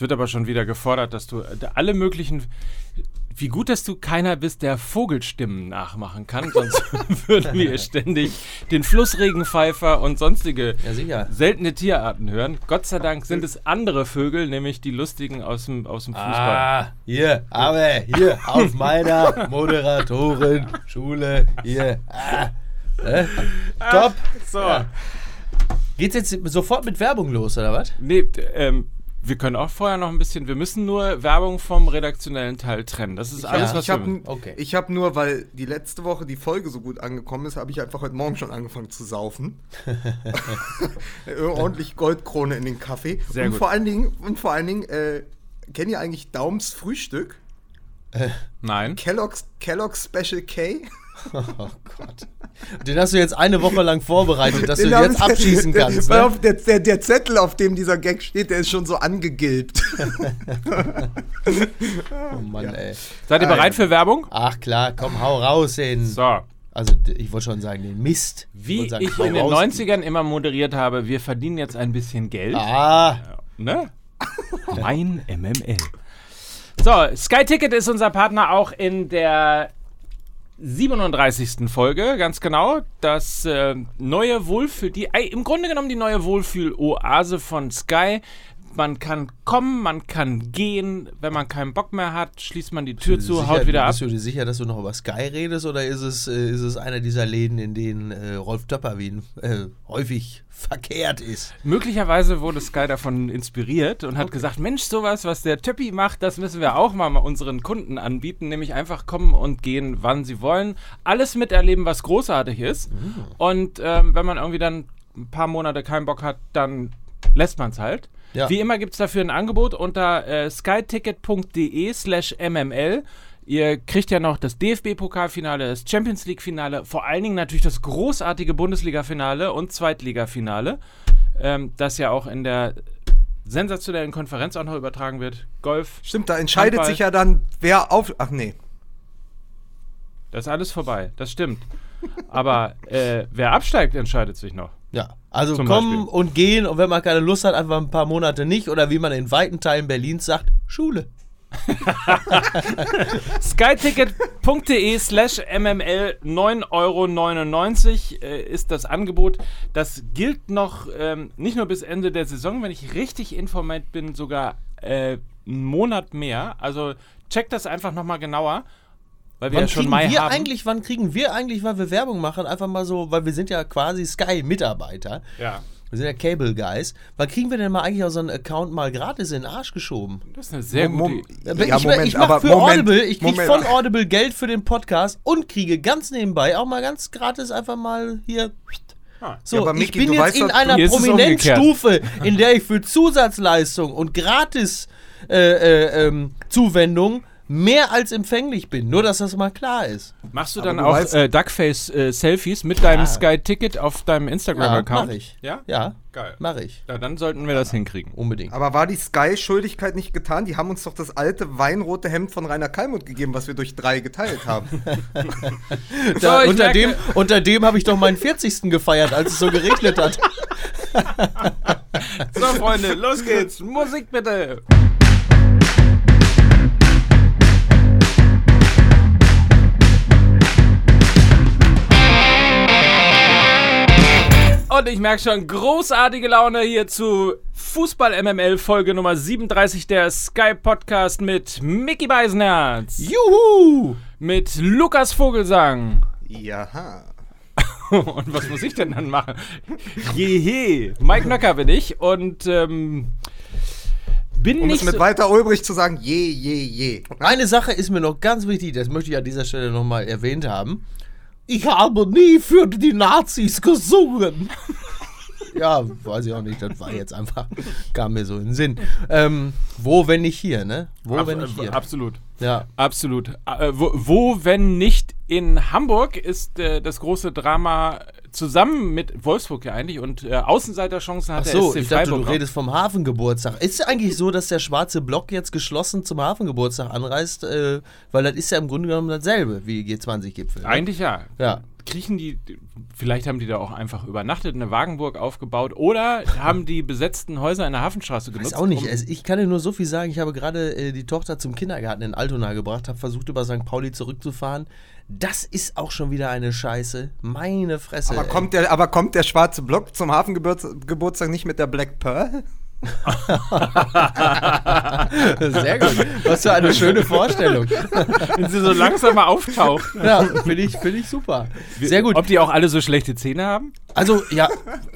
Es wird aber schon wieder gefordert, dass du äh, alle möglichen. Wie gut, dass du keiner bist, der Vogelstimmen nachmachen kann, sonst würden wir ständig den Flussregenpfeifer und sonstige Ja, seltene Tierarten hören. Gott sei Dank sind es andere Vögel, nämlich die lustigen aus dem, aus dem Fußball. Ah, hier, aber hier auf meiner Moderatoren-Schule. Hier. Ah. Äh? Top. So. Ja. Geht's jetzt sofort mit Werbung los, oder was? Nee, ähm, wir können auch vorher noch ein bisschen, wir müssen nur Werbung vom redaktionellen Teil trennen. Das ist alles, Ja, was Ich wir habe Okay. ich hab nur, weil die letzte Woche die Folge so gut angekommen ist, habe ich einfach heute Morgen schon angefangen zu saufen. Ordentlich Goldkrone in den Kaffee. Sehr und gut. vor allen Dingen, und vor allen Dingen, äh, kennt ihr eigentlich Daums Frühstück? Nein. Kellogg's, Kellogg's Special K? Oh Gott. Den hast du jetzt eine Woche lang vorbereitet, dass du Den ihn hab jetzt ich- abschießen der- kannst. Weil Ne? der, der, der Zettel, auf dem dieser Gag steht, der ist schon so angegilbt. Oh Mann, ey. Seid ihr Ah, bereit ja. für Werbung? Ach klar, komm, hau raus den. So. Also, ich wollte schon sagen, den Mist. Wie wollte sagen, ich in den raus. 90ern immer moderiert habe, wir verdienen jetzt ein bisschen Geld. Ah, Ne? mein MML. So, Sky Ticket ist unser Partner auch in der 37. Folge, ganz genau. Das äh, neue Wohlfühl, die, äh, im Grunde genommen die neue Wohlfühl-Oase von Sky. Man kann kommen, man kann gehen. Wenn man keinen Bock mehr hat, schließt man die Tür zu, sicher, haut wieder ab. Bist du dir sicher, dass du noch über Sky redest oder ist es, äh, ist es einer dieser Läden, in denen äh, Rolf Töpperwien äh, häufig verkehrt ist? Möglicherweise wurde Sky davon inspiriert und hat gesagt, Mensch, sowas, was der Töppi macht, das müssen wir auch mal unseren Kunden anbieten, nämlich einfach kommen und gehen, wann sie wollen, alles miterleben, was großartig ist. Und ähm, wenn man irgendwie dann ein paar Monate keinen Bock hat, dann lässt man es halt. Ja. Wie immer gibt es dafür ein Angebot unter äh, skyticket.de slash mml. Ihr kriegt ja noch das DFB-Pokalfinale, das Champions League-Finale, vor allen Dingen natürlich das großartige Bundesliga-Finale und Zweitliga-Finale, ähm, das ja auch in der sensationellen Konferenz auch noch übertragen wird. Golf, Stimmt, da entscheidet Handball. sich ja dann, wer auf. Ach nee. das ist alles vorbei, das stimmt. Aber äh, wer absteigt, entscheidet sich noch. Ja, also Zum kommen Beispiel. und gehen und wenn man keine Lust hat, einfach ein paar Monate nicht oder wie man in weiten Teilen Berlins sagt, Schule. skyticket.de slash mml 9,99 Euro äh, ist das Angebot. Das gilt noch ähm, nicht nur bis Ende der Saison, wenn ich richtig informiert bin, sogar äh, einen Monat mehr. Also checkt das einfach nochmal genauer, weil wir Wann ja schon kriegen Mai wir haben. eigentlich, wann kriegen wir eigentlich, weil wir Werbung machen, einfach mal so, weil wir sind ja quasi Sky-Mitarbeiter. ja, Wir sind ja Cable Guys. Wann kriegen wir denn mal eigentlich auch so einen Account mal gratis in den Arsch geschoben? das ist eine sehr Mom- gute Idee. Aber Ja, ich, Moment, ich mache aber für Moment, Audible, ich kriege Moment. von Audible Geld für den Podcast und kriege ganz nebenbei auch mal ganz gratis einfach mal hier. Ah. So, Ja, aber ich bin du jetzt weißt in einer Prominenzstufe, in der ich für Zusatzleistung und gratis äh, äh, ähm, Zuwendung mehr als empfänglich bin. Nur, dass das mal klar ist. Machst du Aber dann du auch äh, Duckface-Selfies mit deinem Ja. Sky-Ticket auf deinem Ja, Instagram-Account? mach ich. Ja? Ja, Geil. mache ich. Ja, dann sollten wir das hinkriegen. Unbedingt. Aber war die Sky-Schuldigkeit nicht getan? Die haben uns doch das alte weinrote Hemd von Rainer Kalmund gegeben, was wir durch drei geteilt haben. Da, ich unter, merke- dem, unter dem habe ich doch meinen 40. gefeiert, als es so geregnet hat. So, Freunde, los geht's. Musik bitte. Und ich merke schon großartige Laune hier zu Fußball MML Folge Nummer 37 der Sky Podcast mit Mickey Beisenherz, Juhu! mit Lukas Vogelsang. Jaha. Und was muss ich denn dann machen? Jehe. Mike Nöcker bin ich und ähm, bin Um nicht es mit so, weiter Ulbrich zu sagen, je, je, je. Eine Sache ist mir noch ganz wichtig, das möchte ich an dieser Stelle nochmal erwähnt haben. Ich habe nie für die Nazis gesungen. ja, weiß ich auch nicht, das war jetzt einfach, kam mir so in den Sinn. Ähm, wo, wenn nicht hier, ne? Wo, Ab- wenn nicht hier. Absolut. Ja. Absolut. Äh, wo, wo, wenn nicht in Hamburg, ist äh, das große Drama zusammen mit Wolfsburg ja eigentlich und äh, Außenseiterchancen hat Ach der so, SC ich dachte, du Freiburg. redest vom Hafengeburtstag. Ist es eigentlich so, dass der schwarze Block jetzt geschlossen zum Hafengeburtstag anreist? Äh, weil das ist ja im Grunde genommen dasselbe wie G20-Gipfel. ne? Eigentlich ja. Ja. kriechen die, vielleicht haben die da auch einfach übernachtet, eine Wagenburg aufgebaut oder haben die besetzten Häuser in der Hafenstraße genutzt. Ist auch nicht. um- ich kann dir nur so viel sagen. Ich habe gerade äh, die Tochter zum Kindergarten in Altona gebracht, habe versucht, über St. Pauli zurückzufahren. Das ist auch schon wieder eine Scheiße. Meine Fresse. Aber ey. kommt, der, aber kommt der schwarze Block zum Hafengeburtstag nicht mit der Black Pearl? Sehr gut. Was für eine schöne Vorstellung. wenn sie so langsam mal auftaucht. Ja, finde ich, find ich super. Sehr gut. Ob die auch alle so schlechte Zähne haben? Also, ja,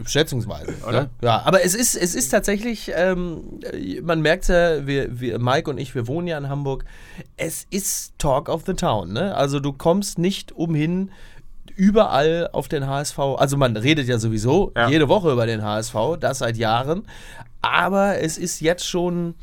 schätzungsweise. Ne? Ja, aber es ist, es ist tatsächlich, ähm, äh, man merkt ja, wir, wir, Mike und ich, wir wohnen ja in Hamburg. Es ist Talk of the Town. Ne? Also, du kommst nicht umhin, überall auf den HSV. Also, man redet ja sowieso Ja. jede Woche über den HSV, das seit Jahren. Aber es ist jetzt schon.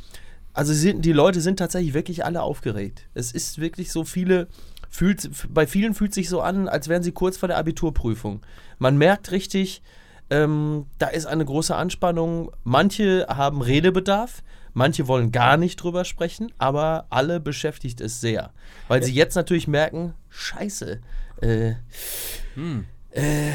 Also sind, die Leute sind tatsächlich wirklich alle aufgeregt. Es ist wirklich so viele, fühlt, bei vielen fühlt sich so an, als wären sie kurz vor der Abiturprüfung. Man merkt richtig, ähm, da ist eine große Anspannung. Manche haben Redebedarf, manche wollen gar nicht drüber sprechen, aber alle beschäftigt es sehr. Weil sie jetzt natürlich merken, scheiße, äh, äh,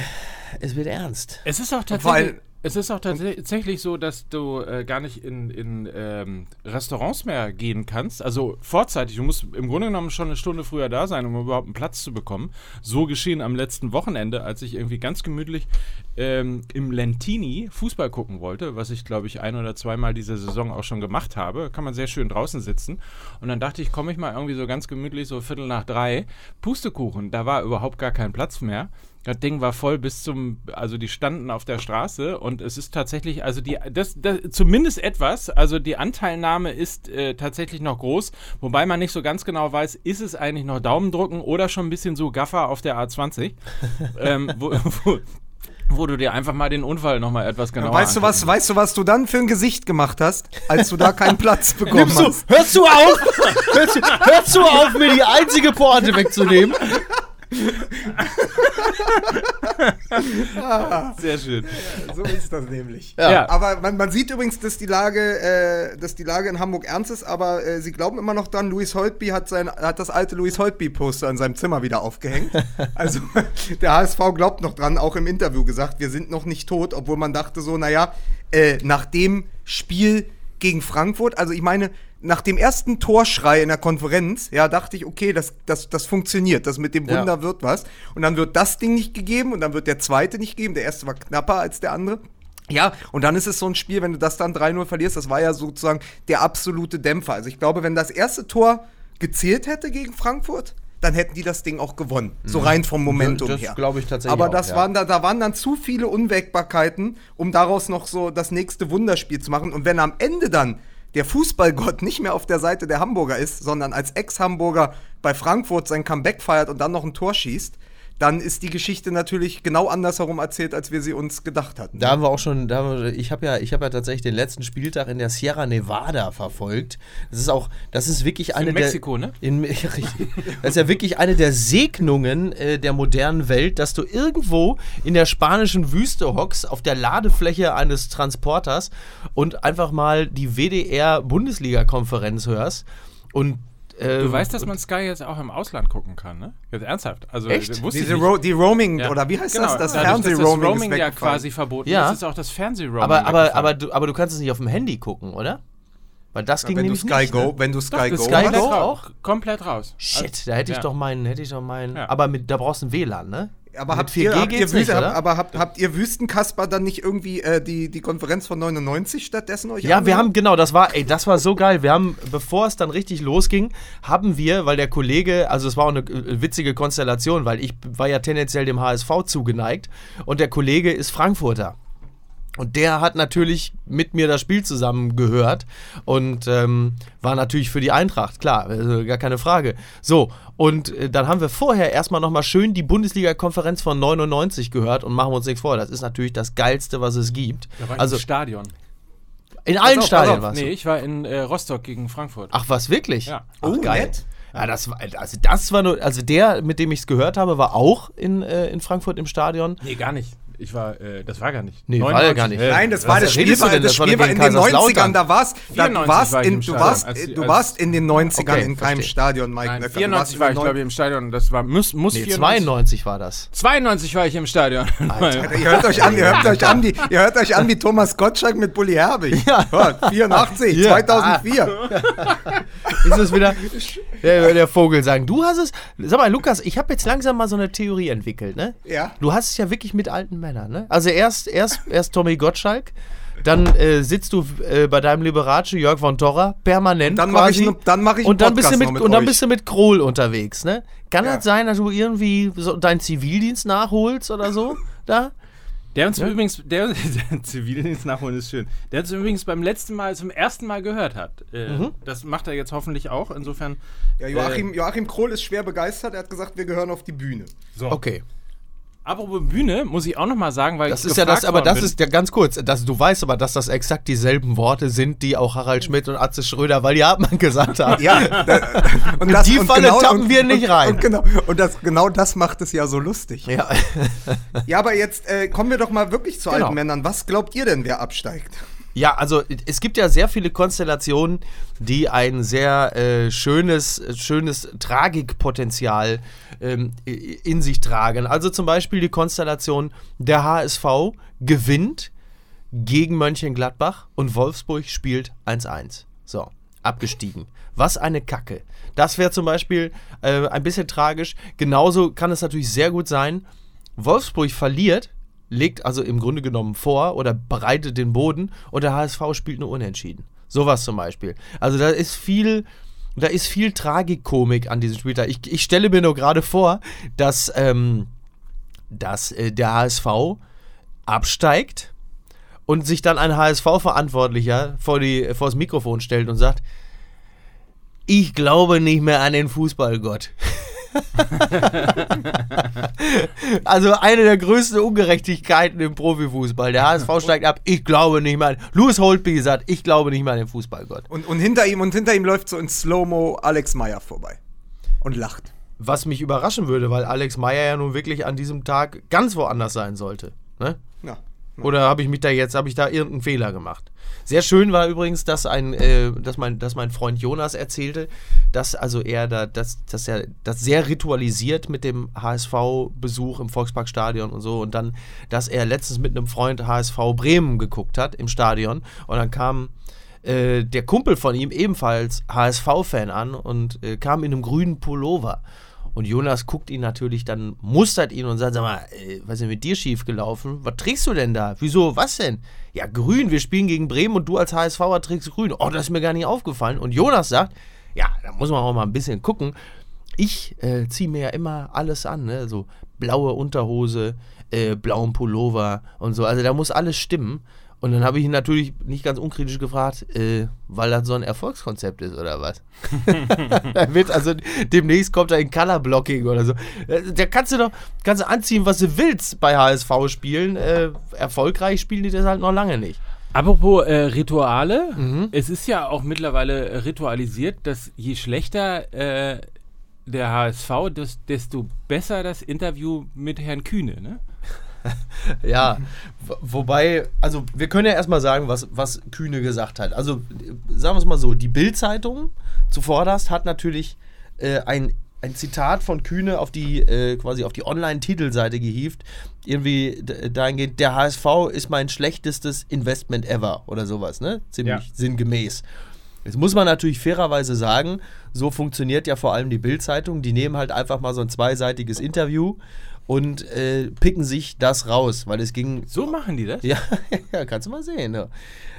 es wird ernst. Es ist auch tatsächlich, allem- es ist auch tatsächlich so, dass du äh, gar nicht in, in ähm, Restaurants mehr gehen kannst. Also vorzeitig, du musst im Grunde genommen schon eine Stunde früher da sein, um überhaupt einen Platz zu bekommen. So geschehen am letzten Wochenende, als ich irgendwie ganz gemütlich ähm, im Lentini Fußball gucken wollte, was ich glaube ich ein oder zweimal diese Saison auch schon gemacht habe. Kann man sehr schön draußen sitzen. Und dann dachte ich, komme ich mal irgendwie so ganz gemütlich, so Viertel nach drei, Pustekuchen. Da war überhaupt gar kein Platz mehr. Das Ding war voll bis zum, also die standen auf der Straße und es ist tatsächlich, also die, das, das zumindest etwas, also die Anteilnahme ist äh, tatsächlich noch groß, wobei man nicht so ganz genau weiß, ist es eigentlich noch Daumendrücken oder schon ein bisschen so Gaffer auf der A20, ähm, wo, wo, wo du dir einfach mal den Unfall nochmal etwas genauer weißt du was, weißt du, was du dann für ein Gesicht gemacht hast, als du da keinen Platz bekommen Nimmst du, hast? hörst du auf? hörst, du, hörst du auf, mir die einzige Pointe wegzunehmen? Sehr schön. So ist das nämlich. Ja. Ja. Aber man, man sieht übrigens, dass die Lage, äh, dass die Lage in Hamburg ernst ist, aber äh, sie glauben immer noch dran, Louis Holtby hat, sein, hat das alte Louis Holtby-Poster in seinem Zimmer wieder aufgehängt. also der HSV glaubt noch dran, auch im Interview gesagt, wir sind noch nicht tot, obwohl man dachte so, naja, äh, nach dem Spiel gegen Frankfurt, also ich meine, nach dem ersten Torschrei in der Konferenz, ja, dachte ich, okay, das, das, das funktioniert, das mit dem Ja. Wunder wird was. Und dann wird das Ding nicht gegeben und dann wird der zweite nicht gegeben. Der erste war knapper als der andere. Ja, und dann ist es so ein Spiel, wenn du das dann 3-0 verlierst, das war ja sozusagen der absolute Dämpfer. Also ich glaube, wenn das erste Tor gezählt hätte gegen Frankfurt, dann hätten die das Ding auch gewonnen. So rein vom Momentum Mhm. Das her. glaube ich tatsächlich Aber auch, das ja. waren da, da waren dann zu viele Unwägbarkeiten, um daraus noch so das nächste Wunderspiel zu machen. Und wenn am Ende dann der Fußballgott nicht mehr auf der Seite der Hamburger ist, sondern als Ex-Hamburger bei Frankfurt sein Comeback feiert und dann noch ein Tor schießt, dann ist die Geschichte natürlich genau andersherum erzählt, als wir sie uns gedacht hatten. Da haben wir auch schon, da haben wir, ich habe ja, ich habe ja tatsächlich den letzten Spieltag in der Sierra Nevada verfolgt. Das ist auch, das ist wirklich eine Mexiko, der, ne? In, richtig. Das ist ja wirklich eine der Segnungen äh, der modernen Welt, dass du irgendwo in der spanischen Wüste hockst, auf der Ladefläche eines Transporters und einfach mal die WDR-Bundesliga-Konferenz hörst. Und äh, Du weißt, dass man Sky jetzt auch im Ausland gucken kann, ne? Jetzt ernsthaft. Also Echt? Diese. Ro die Roaming, Ja. oder wie heißt Genau, das? Das dadurch, Fernsehroaming das Roaming ist ja quasi verboten Ja. ist, ist auch das Fernsehroaming aber, aber, aber, du, aber du kannst es nicht auf dem Handy gucken, oder? Weil das ging wenn du nämlich Sky nicht, Go, ne? wenn du Doch, Sky das Go Sky hast, Go raus. auch? Komplett raus. Shit, da hätte ich Ja. doch meinen, hätte ich doch meinen. Ja. Aber mit, da brauchst du ein WLAN, ne? Aber habt ihr, habt, ihr nicht, oder? aber habt, habt ihr Wüstenkasper dann nicht irgendwie äh, die, die Konferenz von 99 stattdessen euch Ja, wir angehört? haben, genau, das war, ey, das war so geil. Wir haben, bevor es dann richtig losging, haben wir, weil der Kollege, also es war auch eine äh, witzige Konstellation, weil ich war ja tendenziell dem HSV zugeneigt und der Kollege ist Frankfurter. Und der hat natürlich mit mir das Spiel zusammen gehört und ähm, war natürlich für die Eintracht, klar, also gar keine Frage. So, und äh, dann haben wir vorher erstmal nochmal schön die Bundesliga-Konferenz von 99 gehört und machen wir uns nichts vor. Das ist natürlich das Geilste, was es gibt. Da war ich Also im Stadion. in allen auf, Stadien warst Nee, ich war in äh, Rostock gegen Frankfurt. Ach, was, wirklich? Ja. Ach, Oh, geil. nett. Ja, das war, also das war nur, also der, mit dem ich es gehört habe, war auch in, äh, in Frankfurt im Stadion. Nee, gar nicht. Ich war, äh, das war gar nicht. Nee, war ja gar nicht. äh, Nein, das war das Spiel, du das Das war Spiel war in den 90ern, Kaiserslautern. da warst, da, du 94 warst, war in, du, Stadion, warst, als- du als- warst in den 90ern Okay, in keinem verstehe. Stadion, Mike Nein, Nöcker. Du 94 warst war ich, glaube ich, im Stadion. Das war, muss, muss Nee, 94. 92 war das. 92 war ich im Stadion. Ihr hört euch an, ihr hört euch an, wie, ihr hört euch an wie Thomas Gottschalk mit Bully Herbig. Ja. Hört, 84, Ja. 2004. Ist es wieder der, der Vogel sagen. Du hast es. Sag mal, Lukas, ich habe jetzt langsam mal so eine Theorie entwickelt, ne? Ja. Du hast es ja wirklich mit alten Männern, ne? Also erst, erst, erst Tommy Gottschalk, dann äh, sitzt du äh, bei deinem Liberace Jörg von Torra permanent. Dann mache ich, dann mach ich einen und dann bist du mit, mit und dann euch. bist du mit Krohl unterwegs, ne? Kann Ja. das sein, dass du irgendwie so deinen Zivildienst nachholst oder so? Da? Der uns übrigens, der, der Zivildienst nachholen ist schön. Der uns übrigens beim letzten Mal, zum ersten Mal gehört hat. Äh, Mhm. Das macht er jetzt hoffentlich auch. Insofern. Ja, Joachim, Joachim Krohl ist schwer begeistert. Er hat gesagt, wir gehören auf die Bühne. So. Okay. Apropos Bühne, muss ich auch noch mal sagen, weil Das ich ist ja das, aber das bin. ist ja ganz kurz, dass du weißt aber, dass das exakt dieselben Worte sind, die auch Harald Schmidt und Atze Schröder, weil die Hartmann gesagt haben. Ja, da, und das, die und Falle tappen wir nicht und, rein. Und genau, und das, genau das macht es ja so lustig. Ja. Ja, aber jetzt äh, kommen wir doch mal wirklich zu Genau. alten Männern. Was glaubt ihr denn, wer absteigt? Ja, also es gibt ja sehr viele Konstellationen, die ein sehr äh, schönes, schönes Tragikpotenzial ähm, in sich tragen. Also zum Beispiel die Konstellation, der HSV gewinnt gegen Mönchengladbach und Wolfsburg spielt 1-1. So, abgestiegen. Was eine Kacke. Das wäre zum Beispiel äh, ein bisschen tragisch. Genauso kann es natürlich sehr gut sein, Wolfsburg verliert, legt also im Grunde genommen vor oder bereitet den Boden und der HSV spielt nur unentschieden. Sowas zum Beispiel. Also da ist viel, da ist viel Tragikomik an diesem Spieltag. Ich, ich stelle mir nur gerade vor, dass, ähm, dass äh, der HSV absteigt und sich dann ein HSV-Verantwortlicher vor, die, vor das Mikrofon stellt und sagt, ich glaube nicht mehr an den Fußballgott. also eine der größten Ungerechtigkeiten im Profifußball. Der HSV steigt ab, ich glaube nicht an. Louis Holtby sagt, ich glaube nicht mehr an den Fußballgott. Und, und, hinter ihm, und hinter ihm läuft so in Slow-Mo Alex Meyer vorbei. Und lacht. Was mich überraschen würde, weil Alex Meyer ja nun wirklich an diesem Tag ganz woanders sein sollte. Ne? Ja. Oder habe ich mich da jetzt, habe ich da irgendeinen Fehler gemacht? Sehr schön war übrigens, dass ein, äh, dass mein, dass mein Freund Jonas erzählte, dass also er da, dass, dass er das sehr ritualisiert mit dem HSV-Besuch im Volksparkstadion und so und dann, dass er letztens mit einem Freund HSV Bremen geguckt hat im Stadion und dann kam äh, der Kumpel von ihm ebenfalls HSV-Fan an und äh, kam in einem grünen Pullover. Und Jonas guckt ihn natürlich dann, mustert ihn und sagt, sag mal, äh, was ist denn mit dir schief gelaufen? Was trägst du denn da? Wieso, was denn? Ja, grün, wir spielen gegen Bremen und du als HSVer trägst grün. Oh, das ist mir gar nicht aufgefallen. Und Jonas sagt, ja, da muss man auch mal ein bisschen gucken. Ich äh, ziehe mir ja immer alles an, ne? so blaue Unterhose, äh, blauen Pullover und so. Also da muss alles stimmen. Und dann habe ich ihn natürlich nicht ganz unkritisch gefragt, äh, weil das so ein Erfolgskonzept ist oder was? wird also demnächst kommt er in Color Blocking oder so. Äh, Da kannst du doch kannst du anziehen, was du willst bei HSV spielen. Äh, erfolgreich spielen die das halt noch lange nicht. Apropos äh, Rituale, Mhm. es ist ja auch mittlerweile äh, ritualisiert, dass je schlechter äh, der HSV, des, desto besser das Interview mit Herrn Kühne, ne? Ja, wobei, also wir können ja erstmal sagen, was, was Kühne gesagt hat. Also sagen wir es mal so, die Bild-Zeitung zuvorderst hat natürlich äh, ein, ein Zitat von Kühne auf die äh, quasi auf die Online-Titelseite gehievt. Irgendwie dahingehend, der HSV ist mein schlechtestes Investment ever oder sowas, ne? Ziemlich Ja. sinngemäß. Jetzt muss man natürlich fairerweise sagen, so funktioniert ja vor allem die Bild-Zeitung. Die nehmen halt einfach mal so ein zweiseitiges Interview und äh, picken sich das raus, weil es ging. So machen die das? Ja, ja kannst du mal sehen. Ja.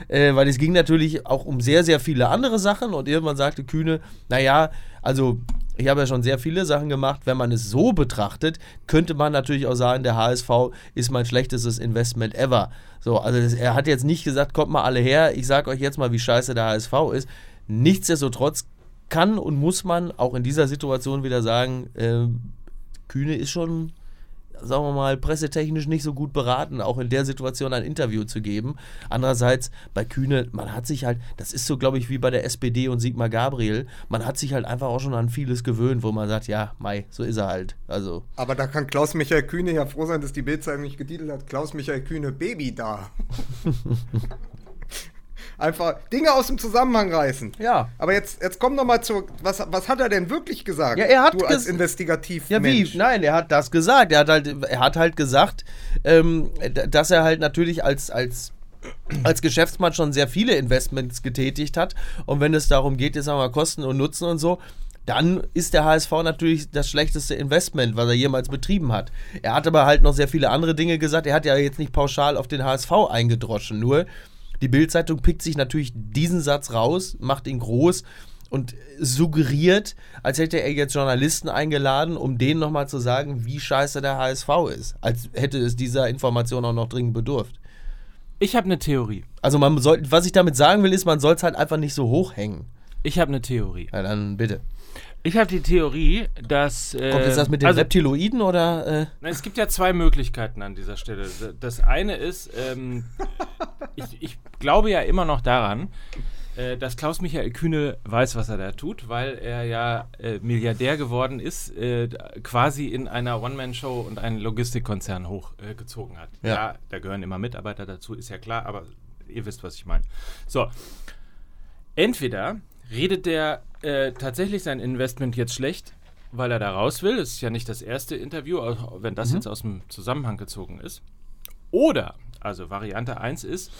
Äh, weil es ging natürlich auch um sehr, sehr viele andere Sachen und irgendwann sagte Kühne, naja, also ich habe ja schon sehr viele Sachen gemacht. Wenn man es so betrachtet, könnte man natürlich auch sagen, der HSV ist mein schlechtestes Investment ever. So, also das, er hat jetzt nicht gesagt, kommt mal alle her, ich sage euch jetzt mal, wie scheiße der HSV ist. Nichtsdestotrotz kann und muss man auch in dieser Situation wieder sagen, äh, Kühne ist schon sagen wir mal, pressetechnisch nicht so gut beraten, auch in der Situation ein Interview zu geben. Andererseits, bei Kühne, man hat sich halt, das ist so, glaube ich, wie bei der SPD und Sigmar Gabriel, man hat sich halt einfach auch schon an vieles gewöhnt, wo man sagt, ja, Mai, so ist er halt. Also. Aber da kann Klaus-Michael Kühne ja froh sein, dass die Bildzeitung nicht getitelt hat, Klaus-Michael Kühne Baby da. Einfach Dinge aus dem Zusammenhang reißen. Ja. Aber jetzt, jetzt komm noch mal zu, was, was hat er denn wirklich gesagt? Ja, er hat du als Investigativ. Ja, wie? Nein, er hat das gesagt. Er hat halt, er hat halt gesagt, ähm, dass er halt natürlich als, als, als Geschäftsmann schon sehr viele Investments getätigt hat. Und wenn es darum geht, jetzt sagen wir mal Kosten und Nutzen und so, dann ist der HSV natürlich das schlechteste Investment, was er jemals betrieben hat. Er hat aber halt noch sehr viele andere Dinge gesagt. Er hat ja jetzt nicht pauschal auf den HSV eingedroschen. Nur die Bildzeitung pickt sich natürlich diesen Satz raus, macht ihn groß und suggeriert, als hätte er jetzt Journalisten eingeladen, um denen nochmal zu sagen, wie scheiße der HSV ist. Als hätte es dieser Information auch noch dringend bedurft. Ich habe eine Theorie. Also man soll, was ich damit sagen will, ist, man soll es halt einfach nicht so hochhängen. Ich habe eine Theorie. Ja, dann bitte. Ich habe die Theorie, dass. Äh, Kommt jetzt das mit den also, Reptiloiden oder? Äh? Na, Es gibt ja zwei Möglichkeiten an dieser Stelle. Das eine ist, ähm, ich, ich glaube ja immer noch daran, äh, dass Klaus-Michael Kühne weiß, was er da tut, weil er ja äh, Milliardär geworden ist, äh, quasi in einer One-Man-Show und einen Logistikkonzern hochgezogen gezogen hat. Ja. ja, da gehören immer Mitarbeiter dazu, ist ja klar, aber ihr wisst, was ich meine. So, entweder redet der äh, tatsächlich sein Investment jetzt schlecht, weil er da raus will. Das ist ja nicht das erste Interview, auch wenn das jetzt aus dem Zusammenhang gezogen ist. Oder, also Variante 1 ist,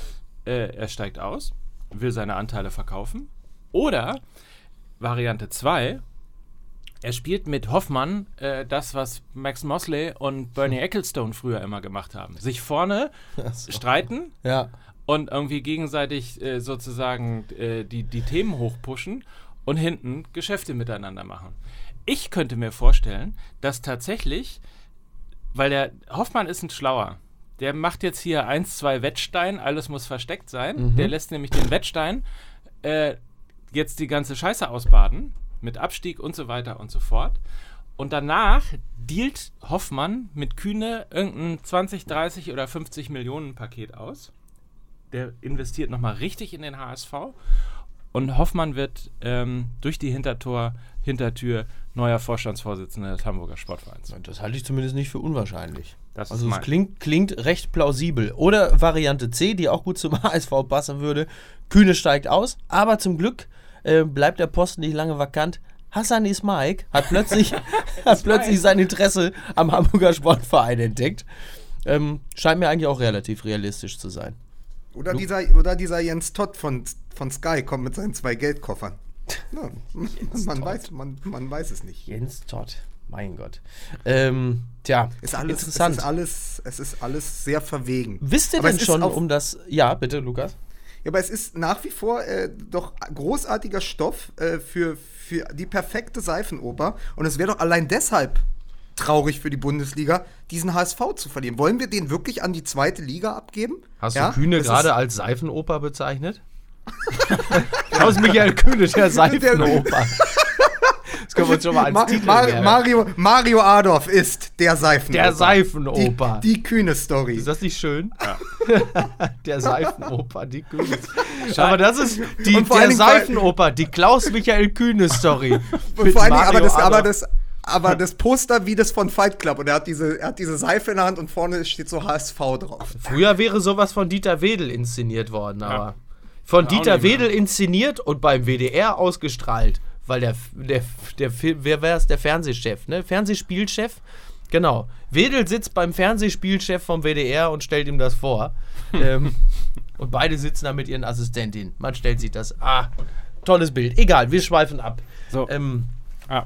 äh, er steigt aus, will seine Anteile verkaufen. Oder Variante 2, er spielt mit Hoffmann äh, das, was Max Mosley und Bernie Ecclestone früher immer gemacht haben. Sich vorne streiten Ja. Und irgendwie gegenseitig äh, sozusagen äh, die, die Themen hochpushen und hinten Geschäfte miteinander machen. Ich könnte mir vorstellen, dass tatsächlich, weil der Hoffmann ist ein Schlauer, der macht jetzt hier eins, zwei Wettstein, alles muss versteckt sein. Der lässt nämlich den Wettstein äh, jetzt die ganze Scheiße ausbaden mit Abstieg und so weiter und so fort. Und danach dealt Hoffmann mit Kühne irgendein 20, 30 oder 50 Millionen Paket aus. Der investiert nochmal richtig in den HSV. Und Hoffmann wird ähm, durch die Hintertor, Hintertür neuer Vorstandsvorsitzender des Hamburger Sportvereins. Das halte ich zumindest nicht für unwahrscheinlich. Das also es klingt, klingt recht plausibel. Oder Variante C, die auch gut zum HSV passen würde. Kühne steigt aus, aber zum Glück äh, bleibt der Posten nicht lange vakant. Hassan Ismaik hat plötzlich, hat plötzlich sein Interesse am Hamburger Sportverein entdeckt. Ähm, scheint mir eigentlich auch relativ realistisch zu sein. Oder dieser, oder dieser Jens Todd von, von Sky kommt mit seinen zwei Geldkoffern. Ja, man, weiß, man, man weiß es nicht. Jens Todd, mein Gott. Ähm, tja, Ist alles, interessant. Es ist alles, es ist alles sehr verwegen. Wisst ihr Aber denn schon um das. Ja, bitte, Lukas. Ja, aber es ist nach wie vor äh, doch großartiger Stoff äh, für, für die perfekte Seifenoper. Und es wäre doch allein deshalb traurig für die Bundesliga, diesen HSV zu verlieren. Wollen wir den wirklich an die zweite Liga abgeben? Hast Ja? du Kühne gerade als Seifenoper bezeichnet? Klaus Michael Kühne, der Seifenoper. Das können wir uns schon mal als Ma Titel Mar. Mario, Mario Adorf ist der Seifenoper. Der Seifenoper. Die, die kühne Story. Ist das nicht schön? der Seifenoper, die Kühne. Aber das ist die, der Seifenoper, die Klaus-Michael Kühne-Story. Vor allen Dingen, aber das, aber, das, aber das Poster wie das von Fight Club. Und er hat diese, er hat diese Seife in der Hand und vorne steht so HSV drauf. Früher wäre sowas von Dieter Wedel inszeniert worden, aber. Von Auch Dieter. Wedel inszeniert und beim WDR ausgestrahlt. Weil der, der, der, wer wäre es? Der Fernsehchef, ne? Fernsehspielchef? Genau. Wedel sitzt beim Fernsehspielchef vom WDR und stellt ihm das vor. ähm, und beide sitzen da mit ihren Assistentinnen. Man stellt sich das. Ah, tolles Bild. Egal, wir schweifen ab. So. Ähm, Ah.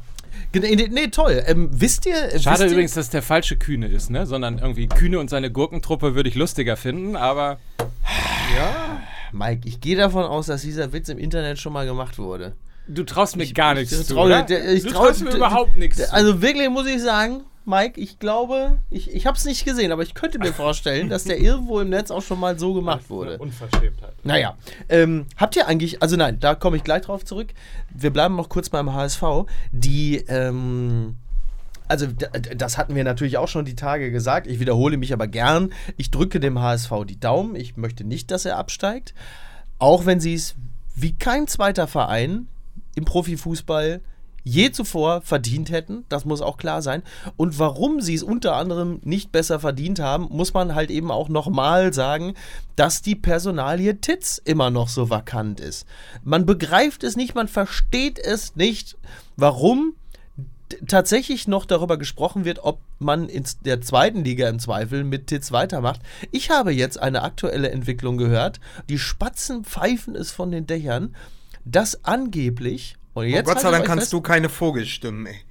Nee, toll. Ähm, wisst ihr. Schade wisst ihr, übrigens, dass der falsche Kühne ist, ne? Sondern irgendwie Kühne und seine Gurkentruppe würde ich lustiger finden, aber Mike, ich gehe davon aus, dass dieser Witz im Internet schon mal gemacht wurde. du traust mir gar nichts Ich zu. traue- oder? der- ich du traue- traust mir überhaupt nichts zu. Also wirklich muss ich sagen, Mike, ich glaube, ich, ich habe es nicht gesehen, aber ich könnte mir vorstellen, dass der irgendwo im Netz auch schon mal so gemacht wurde. Unverschämtheit. Naja, ähm, habt ihr eigentlich, also nein, da komme ich gleich drauf zurück. Wir bleiben noch kurz beim HSV. Die, ähm, also das hatten wir natürlich auch schon die Tage gesagt. Ich wiederhole mich aber gern. Ich drücke dem HSV die Daumen. Ich möchte nicht, dass er absteigt. Auch wenn sie es wie kein zweiter Verein im Profifußball je zuvor verdient hätten. Das muss auch klar sein. Und warum sie es unter anderem nicht besser verdient haben, muss man halt eben auch nochmal sagen, dass die Personalie Titz immer noch so vakant ist. Man begreift es nicht, man versteht es nicht, warum tatsächlich noch darüber gesprochen wird, ob man in der zweiten Liga im Zweifel mit Titz weitermacht. Ich habe jetzt eine aktuelle Entwicklung gehört. Die Spatzen pfeifen es von den Dächern, dass angeblich, und Oh jetzt Gott sei haltet Dank kannst fest, du keine Vogelstimmen, ey.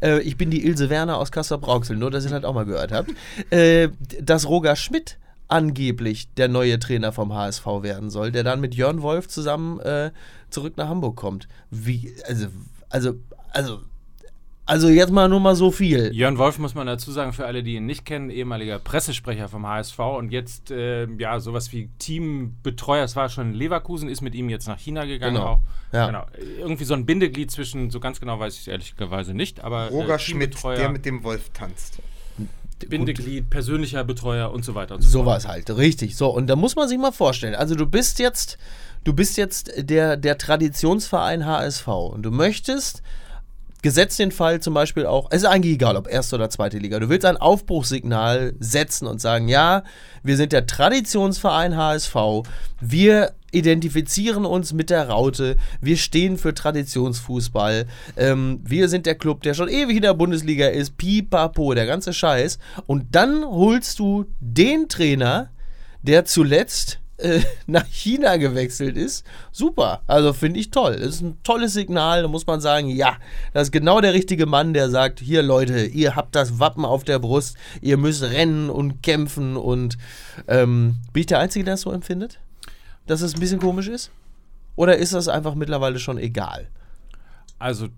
Äh, ich bin die Ilse Werner aus Kassel Brauxel, nur dass ihr das auch mal gehört habt. Äh, dass Roger Schmidt angeblich der neue Trainer vom HSV werden soll, der dann mit Jörn Wolf zusammen äh, zurück nach Hamburg kommt. Wie, also, also, also, also jetzt mal nur mal so viel. Jörn Wolf muss man dazu sagen, für alle, die ihn nicht kennen, ehemaliger Pressesprecher vom HSV und jetzt, äh, ja, sowas wie Teambetreuer. Es war schon in Leverkusen, ist mit ihm jetzt nach China gegangen. Genau. Auch. Ja. Genau. Irgendwie so ein Bindeglied zwischen, so ganz genau weiß ich es ehrlicherweise nicht, aber. Roger äh, Schmidt, der mit dem Wolf tanzt. Bindeglied, persönlicher Betreuer und so weiter und so fort. Sowas halt, richtig. So, und da muss man sich mal vorstellen. Also du bist jetzt, du bist jetzt der, der Traditionsverein HSV und du möchtest, gesetzt den Fall zum Beispiel auch, es ist eigentlich egal, ob erste oder zweite Liga, du willst ein Aufbruchssignal setzen und sagen, ja, wir sind der Traditionsverein HSV, wir identifizieren uns mit der Raute, wir stehen für Traditionsfußball, ähm, wir sind der Club, der schon ewig in der Bundesliga ist, pipapo, der ganze Scheiß. Und dann holst du den Trainer, der zuletzt äh, nach China gewechselt ist. Super, also finde ich toll. Das ist ein tolles Signal, da muss man sagen, ja, das ist genau der richtige Mann, der sagt, hier Leute, ihr habt das Wappen auf der Brust, ihr müsst rennen und kämpfen und ähm, bin ich der Einzige, der das so empfindet? Dass es ein bisschen komisch ist? Oder ist das einfach mittlerweile schon egal? Also,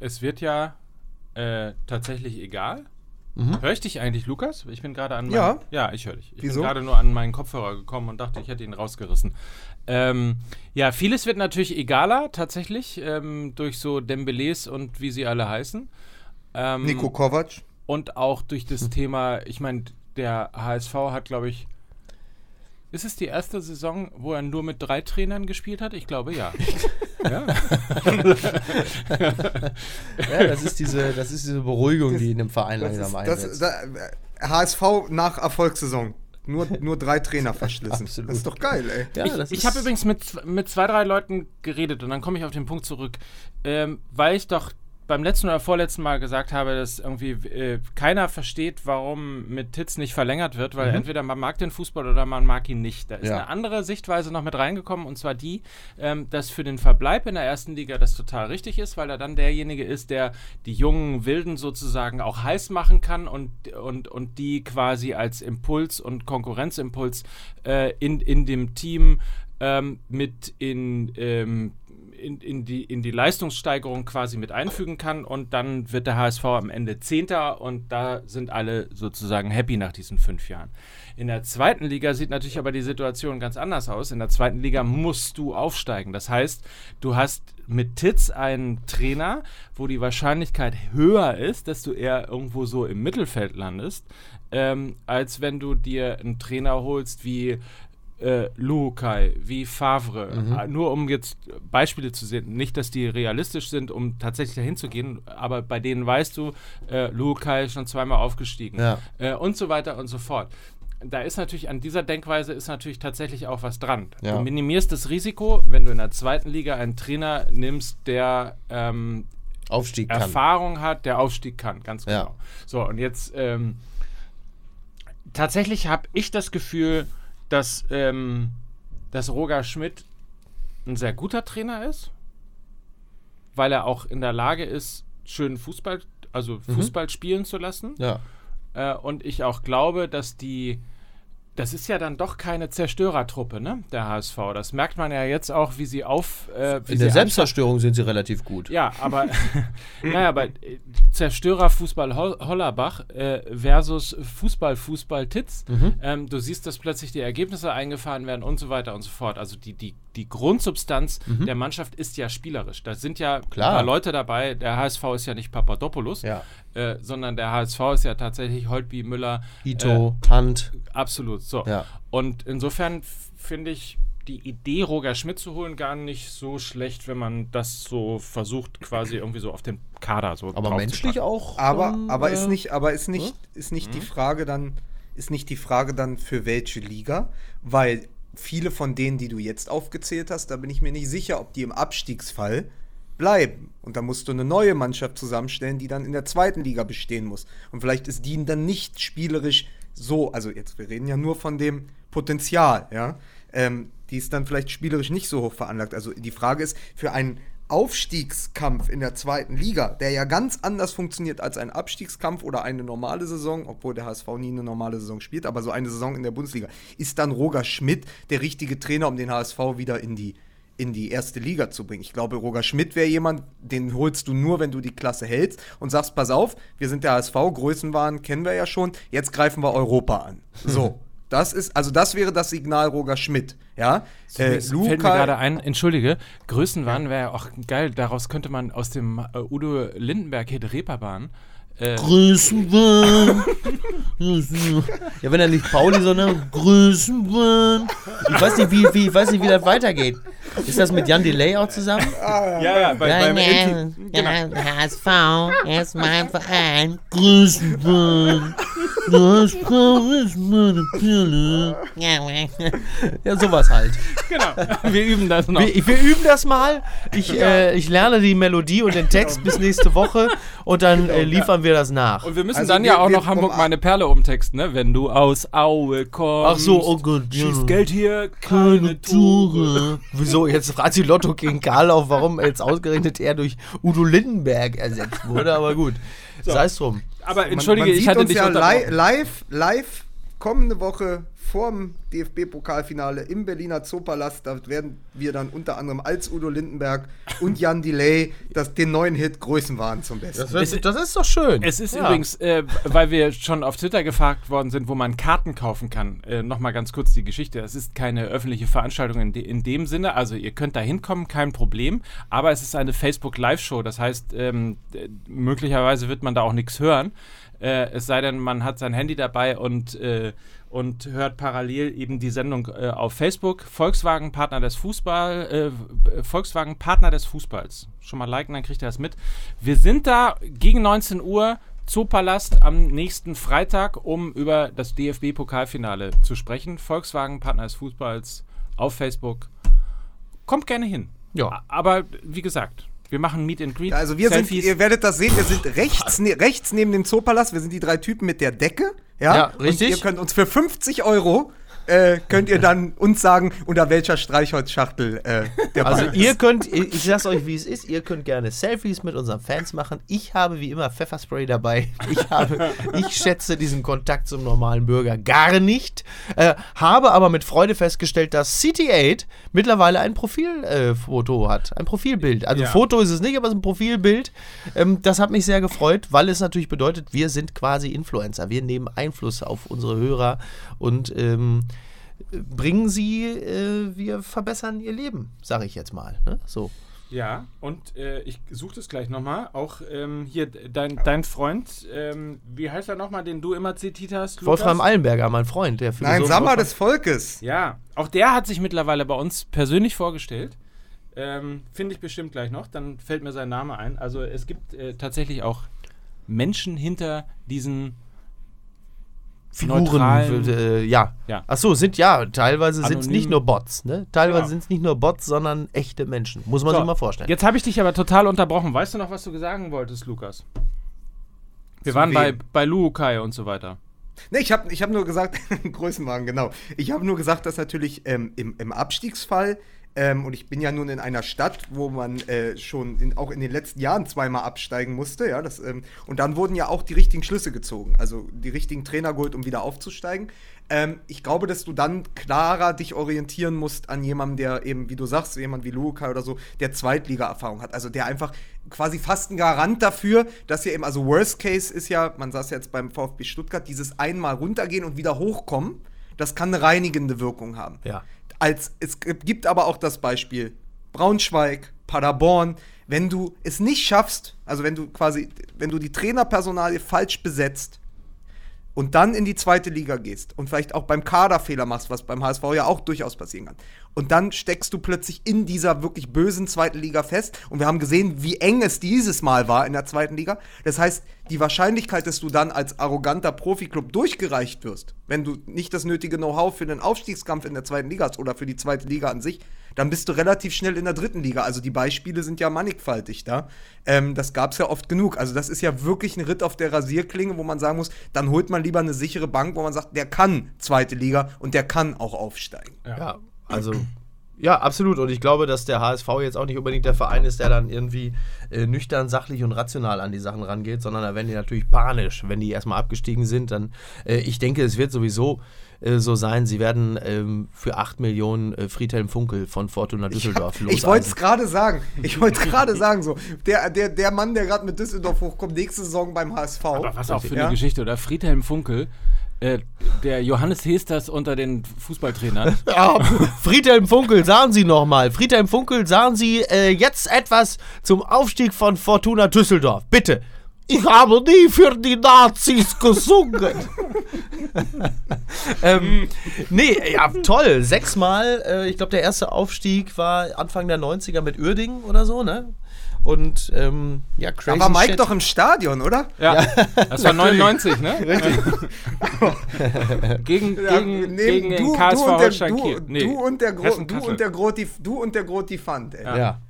es wird ja äh, tatsächlich egal. Mhm. Höre ich dich eigentlich, Lukas? Ich bin gerade an meinen, Ja. Ja, ich höre dich. Ich Wieso? bin gerade nur an meinen Kopfhörer gekommen und dachte, ich hätte ihn rausgerissen. Ähm, ja, vieles wird natürlich egaler, tatsächlich, ähm, durch so Dembélés und wie sie alle heißen. Ähm, Nico Kovac. Und auch durch das Thema, ich meine, der HSV hat, glaube ich, ist es die erste Saison, wo er nur mit drei Trainern gespielt hat? Ich glaube, ja. ja. Ja, das ist diese, das ist diese Beruhigung, die in dem Verein Das langsam ist, das, einsetzt. da, äh, HSV nach Erfolgssaison. Nur, nur drei Trainer verschlissen. Absolut. Das ist doch geil, ey. ja, das Ich ist- habe übrigens mit, mit zwei, drei Leuten geredet und dann komme ich auf den Punkt zurück, ähm, weil ich doch beim letzten oder vorletzten Mal gesagt habe, dass irgendwie äh, keiner versteht, warum mit Titz nicht verlängert wird, weil entweder man mag den Fußball oder man mag ihn nicht. Da ist Ja. eine andere Sichtweise noch mit reingekommen und zwar die, ähm, dass für den Verbleib in der ersten Liga das total richtig ist, weil er dann derjenige ist, der die jungen Wilden sozusagen auch heiß machen kann und, und, und die quasi als Impuls und Konkurrenzimpuls äh, in, in dem Team ähm, mit in, ähm, in, in, die, in die Leistungssteigerung quasi mit einfügen kann und dann wird der HSV am Ende Zehnter und da sind alle sozusagen happy nach diesen fünf Jahren. In der zweiten Liga sieht natürlich aber die Situation ganz anders aus. In der zweiten Liga musst du aufsteigen. Das heißt, du hast mit Titz einen Trainer, wo die Wahrscheinlichkeit höher ist, dass du eher irgendwo so im Mittelfeld landest, ähm, als wenn du dir einen Trainer holst wie äh, Lukai, wie Favre, äh, nur um jetzt Beispiele zu sehen, nicht, dass die realistisch sind, um tatsächlich dahin zu gehen, aber bei denen weißt du, äh, Lukai ist schon zweimal aufgestiegen Ja. äh, und so weiter und so fort. Da ist natürlich an dieser Denkweise ist natürlich tatsächlich auch was dran. Ja. Du minimierst das Risiko, wenn du in der zweiten Liga einen Trainer nimmst, der ähm, Aufstieg kann. Erfahrung hat, der Aufstieg kann, ganz Ja. genau. So, und jetzt ähm, tatsächlich habe ich das Gefühl, dass, ähm, dass Roger Schmidt ein sehr guter Trainer ist, weil er auch in der Lage ist, schön Fußball, also Fußball spielen zu lassen. Ja. Äh, und ich auch glaube, dass die das ist ja dann doch keine Zerstörertruppe, ne? Der HSV. Das merkt man ja jetzt auch, wie sie auf. Äh, wie In sie der Selbstzerstörung sind sie relativ gut. Ja, aber naja, aber äh, Zerstörer Fußball Hol Hollerbach äh, versus Fußball Fußball Titz. Mhm. Ähm, du siehst, dass plötzlich die Ergebnisse eingefahren werden und so weiter und so fort. Also die, die, die Grundsubstanz der Mannschaft ist ja spielerisch. Da sind ja Mhm. Klar. ein paar Leute dabei. Der HSV ist ja nicht Papadopoulos, Ja. äh, sondern der HSV ist ja tatsächlich Holtby, Müller, Ito, Hunt. Absolut, so. Ja. Und insofern finde ich die Idee, Roger Schmidt zu holen, gar nicht so schlecht, wenn man das so versucht, quasi irgendwie so auf den Kader so Aber drauf menschlich auch. Aber, schon, aber äh, ist nicht, aber ist nicht, ist nicht die Frage dann, ist nicht die Frage dann für welche Liga, weil viele von denen, die du jetzt aufgezählt hast, da bin ich mir nicht sicher, ob die im Abstiegsfall bleiben. Und da musst du eine neue Mannschaft zusammenstellen, die dann in der zweiten Liga bestehen muss. Und vielleicht ist die dann nicht spielerisch so, also jetzt, wir reden ja nur von dem Potenzial, ja. Ähm, die ist dann vielleicht spielerisch nicht so hoch veranlagt. Also die Frage ist, für einen Aufstiegskampf in der zweiten Liga, der ja ganz anders funktioniert als ein Abstiegskampf oder eine normale Saison, obwohl der HSV nie eine normale Saison spielt, aber so eine Saison in der Bundesliga, ist dann Roger Schmidt der richtige Trainer, um den HSV wieder in die, in die erste Liga zu bringen. Ich glaube, Roger Schmidt wäre jemand, den holst du nur, wenn du die Klasse hältst und sagst, pass auf, wir sind der HSV, Größenwahn kennen wir ja schon, jetzt greifen wir Europa an. So. Das ist, also das wäre das Signal Roger Schmidt, ja. Äh, Es fällt mir gerade ein, entschuldige, Größenwahn wäre ja auch geil, daraus könnte man aus dem äh, Udo Lindenberg-Hit Reeperbahn äh, Größenwahn. ja, wenn er nicht Pauli, sondern Größenwahn. Ich weiß nicht, wie, wie, ich weiß nicht, wie das weitergeht. Ist das mit Jan Delay auch zusammen? ja, ja, bei, beim Ja, der HSV ist mein Verein. Größenwahn. HSV ist meine Perle. Ja, Ja, sowas halt. genau. Wir üben das noch. Wir, wir üben das mal. Ich, äh, ich lerne die Melodie und den Text bis nächste Woche und dann äh, liefern wir das nach. Und wir müssen Also dann wir- ja auch wir- noch Hamburg meine Perle umtexten, ne? Wenn du aus Aue kommst. Ach so, oh Gott, ja. Schießt Geld hier, keine Tore. Wieso? Jetzt fragt sich Lotto gegen Karlauf, warum jetzt ausgerechnet er durch Udo Lindenberg ersetzt wurde, aber gut. Sei es drum. Aber entschuldige, man ich sieht hatte uns dich ja li live, live kommende Woche vorm DFB-Pokalfinale im Berliner Zoopalast. Da werden wir dann unter anderem als Udo Lindenberg und Jan Delay das, den neuen Hit Größenwahn zum Besten. Das, wird, das ist doch schön. Es ist Ja. übrigens, äh, weil wir schon auf Twitter gefragt worden sind, wo man Karten kaufen kann. Äh, Nochmal ganz kurz die Geschichte. Es ist keine öffentliche Veranstaltung in, de in dem Sinne. Also ihr könnt da hinkommen, kein Problem. Aber es ist eine Facebook-Live-Show. Das heißt, ähm, möglicherweise wird man da auch nichts hören. Äh, es sei denn, man hat sein Handy dabei und, äh, und hört parallel eben die Sendung äh, auf Facebook. Volkswagen Partner des Fußball, äh, Volkswagen Partner des Fußballs. Schon mal liken, dann kriegt ihr das mit. Wir sind da gegen 19 Uhr. Zoopalast am nächsten Freitag, um über das DFB-Pokalfinale zu sprechen. Volkswagen Partner des Fußballs auf Facebook. Kommt gerne hin. Ja. Aber wie gesagt, wir machen Meet and Greet. Also wir sind, Selfies. ihr werdet das sehen, wir sind rechts, ne, rechts neben dem Zoopalast. Wir sind die drei Typen mit der Decke. Ja, Ja, Und richtig. ihr könnt uns für 50 Euro äh, könnt ihr dann uns sagen, unter welcher Streichholzschachtel äh, der Also Ball ihr ist. könnt, ich ich sag's euch, wie es ist, ihr könnt gerne Selfies mit unseren Fans machen. Ich habe wie immer Pfefferspray dabei. Ich habe, ich schätze diesen Kontakt zum normalen Bürger gar nicht. Äh, habe aber mit Freude festgestellt, dass CT8 mittlerweile ein Profilfoto äh, hat. Ein Profilbild. Also Ja. Foto ist es nicht, aber es ist ein Profilbild. Ähm, das hat mich sehr gefreut, weil es natürlich bedeutet, wir sind quasi Influencer. Wir nehmen Einfluss auf unsere Hörer und ähm, bringen sie, äh, wir verbessern ihr Leben, sage ich jetzt mal. Ne? So. Ja, und äh, ich suche das gleich nochmal. Auch ähm, hier dein, dein Freund, ähm, wie heißt er nochmal, den du immer zitiert hast? Lukas? Wolfram Eilenberger, mein Freund, der Nein, Sammer des Volkes. Ja, auch der hat sich mittlerweile bei uns persönlich vorgestellt. Ähm, Finde ich bestimmt gleich noch, dann fällt mir sein Name ein. Also es gibt äh, tatsächlich auch Menschen hinter diesen Figuren, neutralen- äh, ja. Ja. Ach so, sind ja, teilweise sind es nicht nur Bots, ne? Teilweise Ja. sind es nicht nur Bots, sondern echte Menschen. Muss man So, sich mal vorstellen. Jetzt habe ich dich aber total unterbrochen. Weißt du noch, was du sagen wolltest, Lukas? Wir Zu waren bei, wem? bei Luukai und so weiter. Ne, ich habe ich hab nur gesagt, Größenwagen, genau. Ich habe nur gesagt, dass natürlich ähm, im, im Abstiegsfall, ähm, und ich bin ja nun in einer Stadt, wo man äh, schon in, auch in den letzten Jahren zweimal absteigen musste, ja, das, ähm, und dann wurden ja auch die richtigen Schlüsse gezogen, also die richtigen Trainer geholt, um wieder aufzusteigen. Ähm, ich glaube, dass du dann klarer dich orientieren musst an jemandem, der eben, wie du sagst, jemand wie Luca oder so, der Zweitliga-Erfahrung hat. Also der einfach quasi fast ein Garant dafür, dass ihr eben, also Worst Case ist ja, man saß jetzt beim VfB Stuttgart, dieses einmal runtergehen und wieder hochkommen, das kann eine reinigende Wirkung haben. Ja. Als, es gibt aber auch das Beispiel Braunschweig, Paderborn, wenn du es nicht schaffst, also wenn du quasi, wenn du die Trainerpersonalie falsch besetzt und dann in die zweite Liga gehst und vielleicht auch beim Kader Fehler machst, was beim HSV ja auch durchaus passieren kann. Und dann steckst du plötzlich in dieser wirklich bösen zweiten Liga fest. Und wir haben gesehen, wie eng es dieses Mal war in der zweiten Liga. Das heißt, die Wahrscheinlichkeit, dass du dann als arroganter Profiklub durchgereicht wirst, wenn du nicht das nötige Know-how für den Aufstiegskampf in der zweiten Liga hast oder für die zweite Liga an sich, dann bist du relativ schnell in der dritten Liga. Also die Beispiele sind ja mannigfaltig da. Ähm, das gab es ja oft genug. Also das ist ja wirklich ein Ritt auf der Rasierklinge, wo man sagen muss, dann holt man lieber eine sichere Bank, wo man sagt, der kann zweite Liga und der kann auch aufsteigen. Ja, also. Ja, absolut. Und ich glaube, dass der HSV jetzt auch nicht unbedingt der Verein ist, der dann irgendwie äh, nüchtern, sachlich und rational an die Sachen rangeht, sondern da werden die natürlich panisch, wenn die erstmal abgestiegen sind. Dann, äh, ich denke, es wird sowieso äh, so sein, sie werden ähm, für 8 Millionen äh, Friedhelm Funkel von Fortuna Düsseldorf Ich wollte es gerade sagen. Ich wollte es gerade sagen, so. Der, der, der Mann, der gerade mit Düsseldorf hochkommt, nächste Saison beim HSV. Aber was auch für Ja. eine Geschichte, oder? Friedhelm Funkel, äh, der Johannes Hesters unter den Fußballtrainern. Ja, Friedhelm Funkel, sagen Sie nochmal. Friedhelm Funkel, sagen Sie äh, jetzt etwas zum Aufstieg von Fortuna Düsseldorf. Bitte. Ich habe nie für die Nazis gesungen. ähm, nee, ja, toll. Sechsmal. Äh, ich glaube, der erste Aufstieg war Anfang der 90er mit Uerdingen oder so, ne? Und ähm, ja, crazy Da war Mike shit. doch im Stadion, oder? Ja, das war 99, ne? Richtig. gegen Ja, gegen, neben- gegen den du, KSV du, und der, Holstein du, Kiel. Nee, du und der Gro Hessen du Kassel. und der Groti du und der Groti Fand, ey. Ja.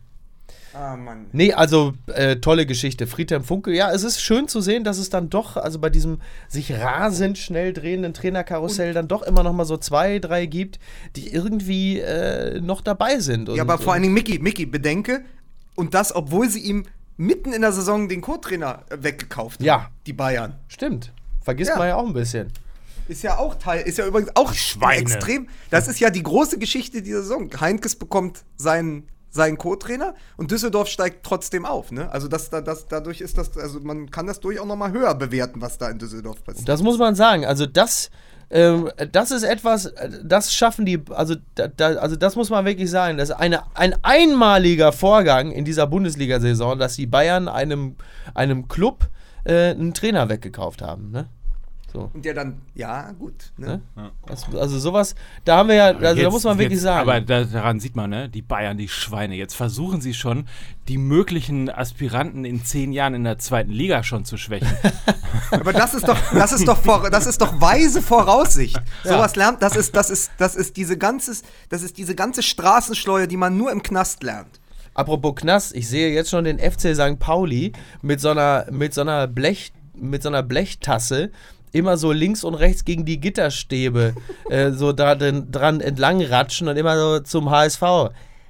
Ah, Mann. Nee, also äh, tolle Geschichte. Friedhelm Funkel, ja, es ist schön zu sehen, dass es dann doch, also bei diesem sich rasend schnell drehenden Trainerkarussell dann doch immer noch mal so zwei, drei gibt, die irgendwie äh, noch dabei sind. Und, Ja, aber vor allen Dingen Mickey, Mickey, bedenke, und das, obwohl sie ihm mitten in der Saison den Co-Trainer äh, weggekauft Ja. haben, die Bayern. Stimmt. Vergisst Ja. man ja auch ein bisschen. Ist ja auch Teil, ist ja übrigens auch Schweine. extrem. Das ist ja die große Geschichte dieser Saison. Heinkes bekommt seinen, seinen Co-Trainer und Düsseldorf steigt trotzdem auf. Ne? Also das, da- das, dadurch ist das, also man kann das durchaus noch mal höher bewerten, was da in Düsseldorf passiert. Das muss man sagen. Also das, ähm, das ist etwas, äh, das schaffen die, also, da, da, also das muss man wirklich sagen. Das ist eine, ein einmaliger Vorgang in dieser Bundesliga-Saison, dass die Bayern einem, einem Club äh, einen Trainer weggekauft haben. Ne? So. Und der dann, ja, gut. Ne? Ne? Das, also sowas, da haben wir ja, also da Jetzt- muss man wirklich jetzt, sagen. Aber da, daran sieht man, ne? Die Bayern, die Schweine. Jetzt versuchen sie schon, die möglichen Aspiranten in zehn Jahren in der zweiten Liga schon zu schwächen. Aber das ist doch, das ist doch, vor, das ist doch weise Voraussicht. Sowas lernt, das ist, das ist, das ist diese ganze, das ist diese ganze Straßenschleue, die man nur im Knast lernt. Apropos Knast, ich sehe jetzt schon den FC St. Pauli mit so einer, mit so einer Blech, mit so einer Blechtasse immer so links und rechts gegen die Gitterstäbe äh, so da drin, dran entlang ratschen und immer so zum HSV.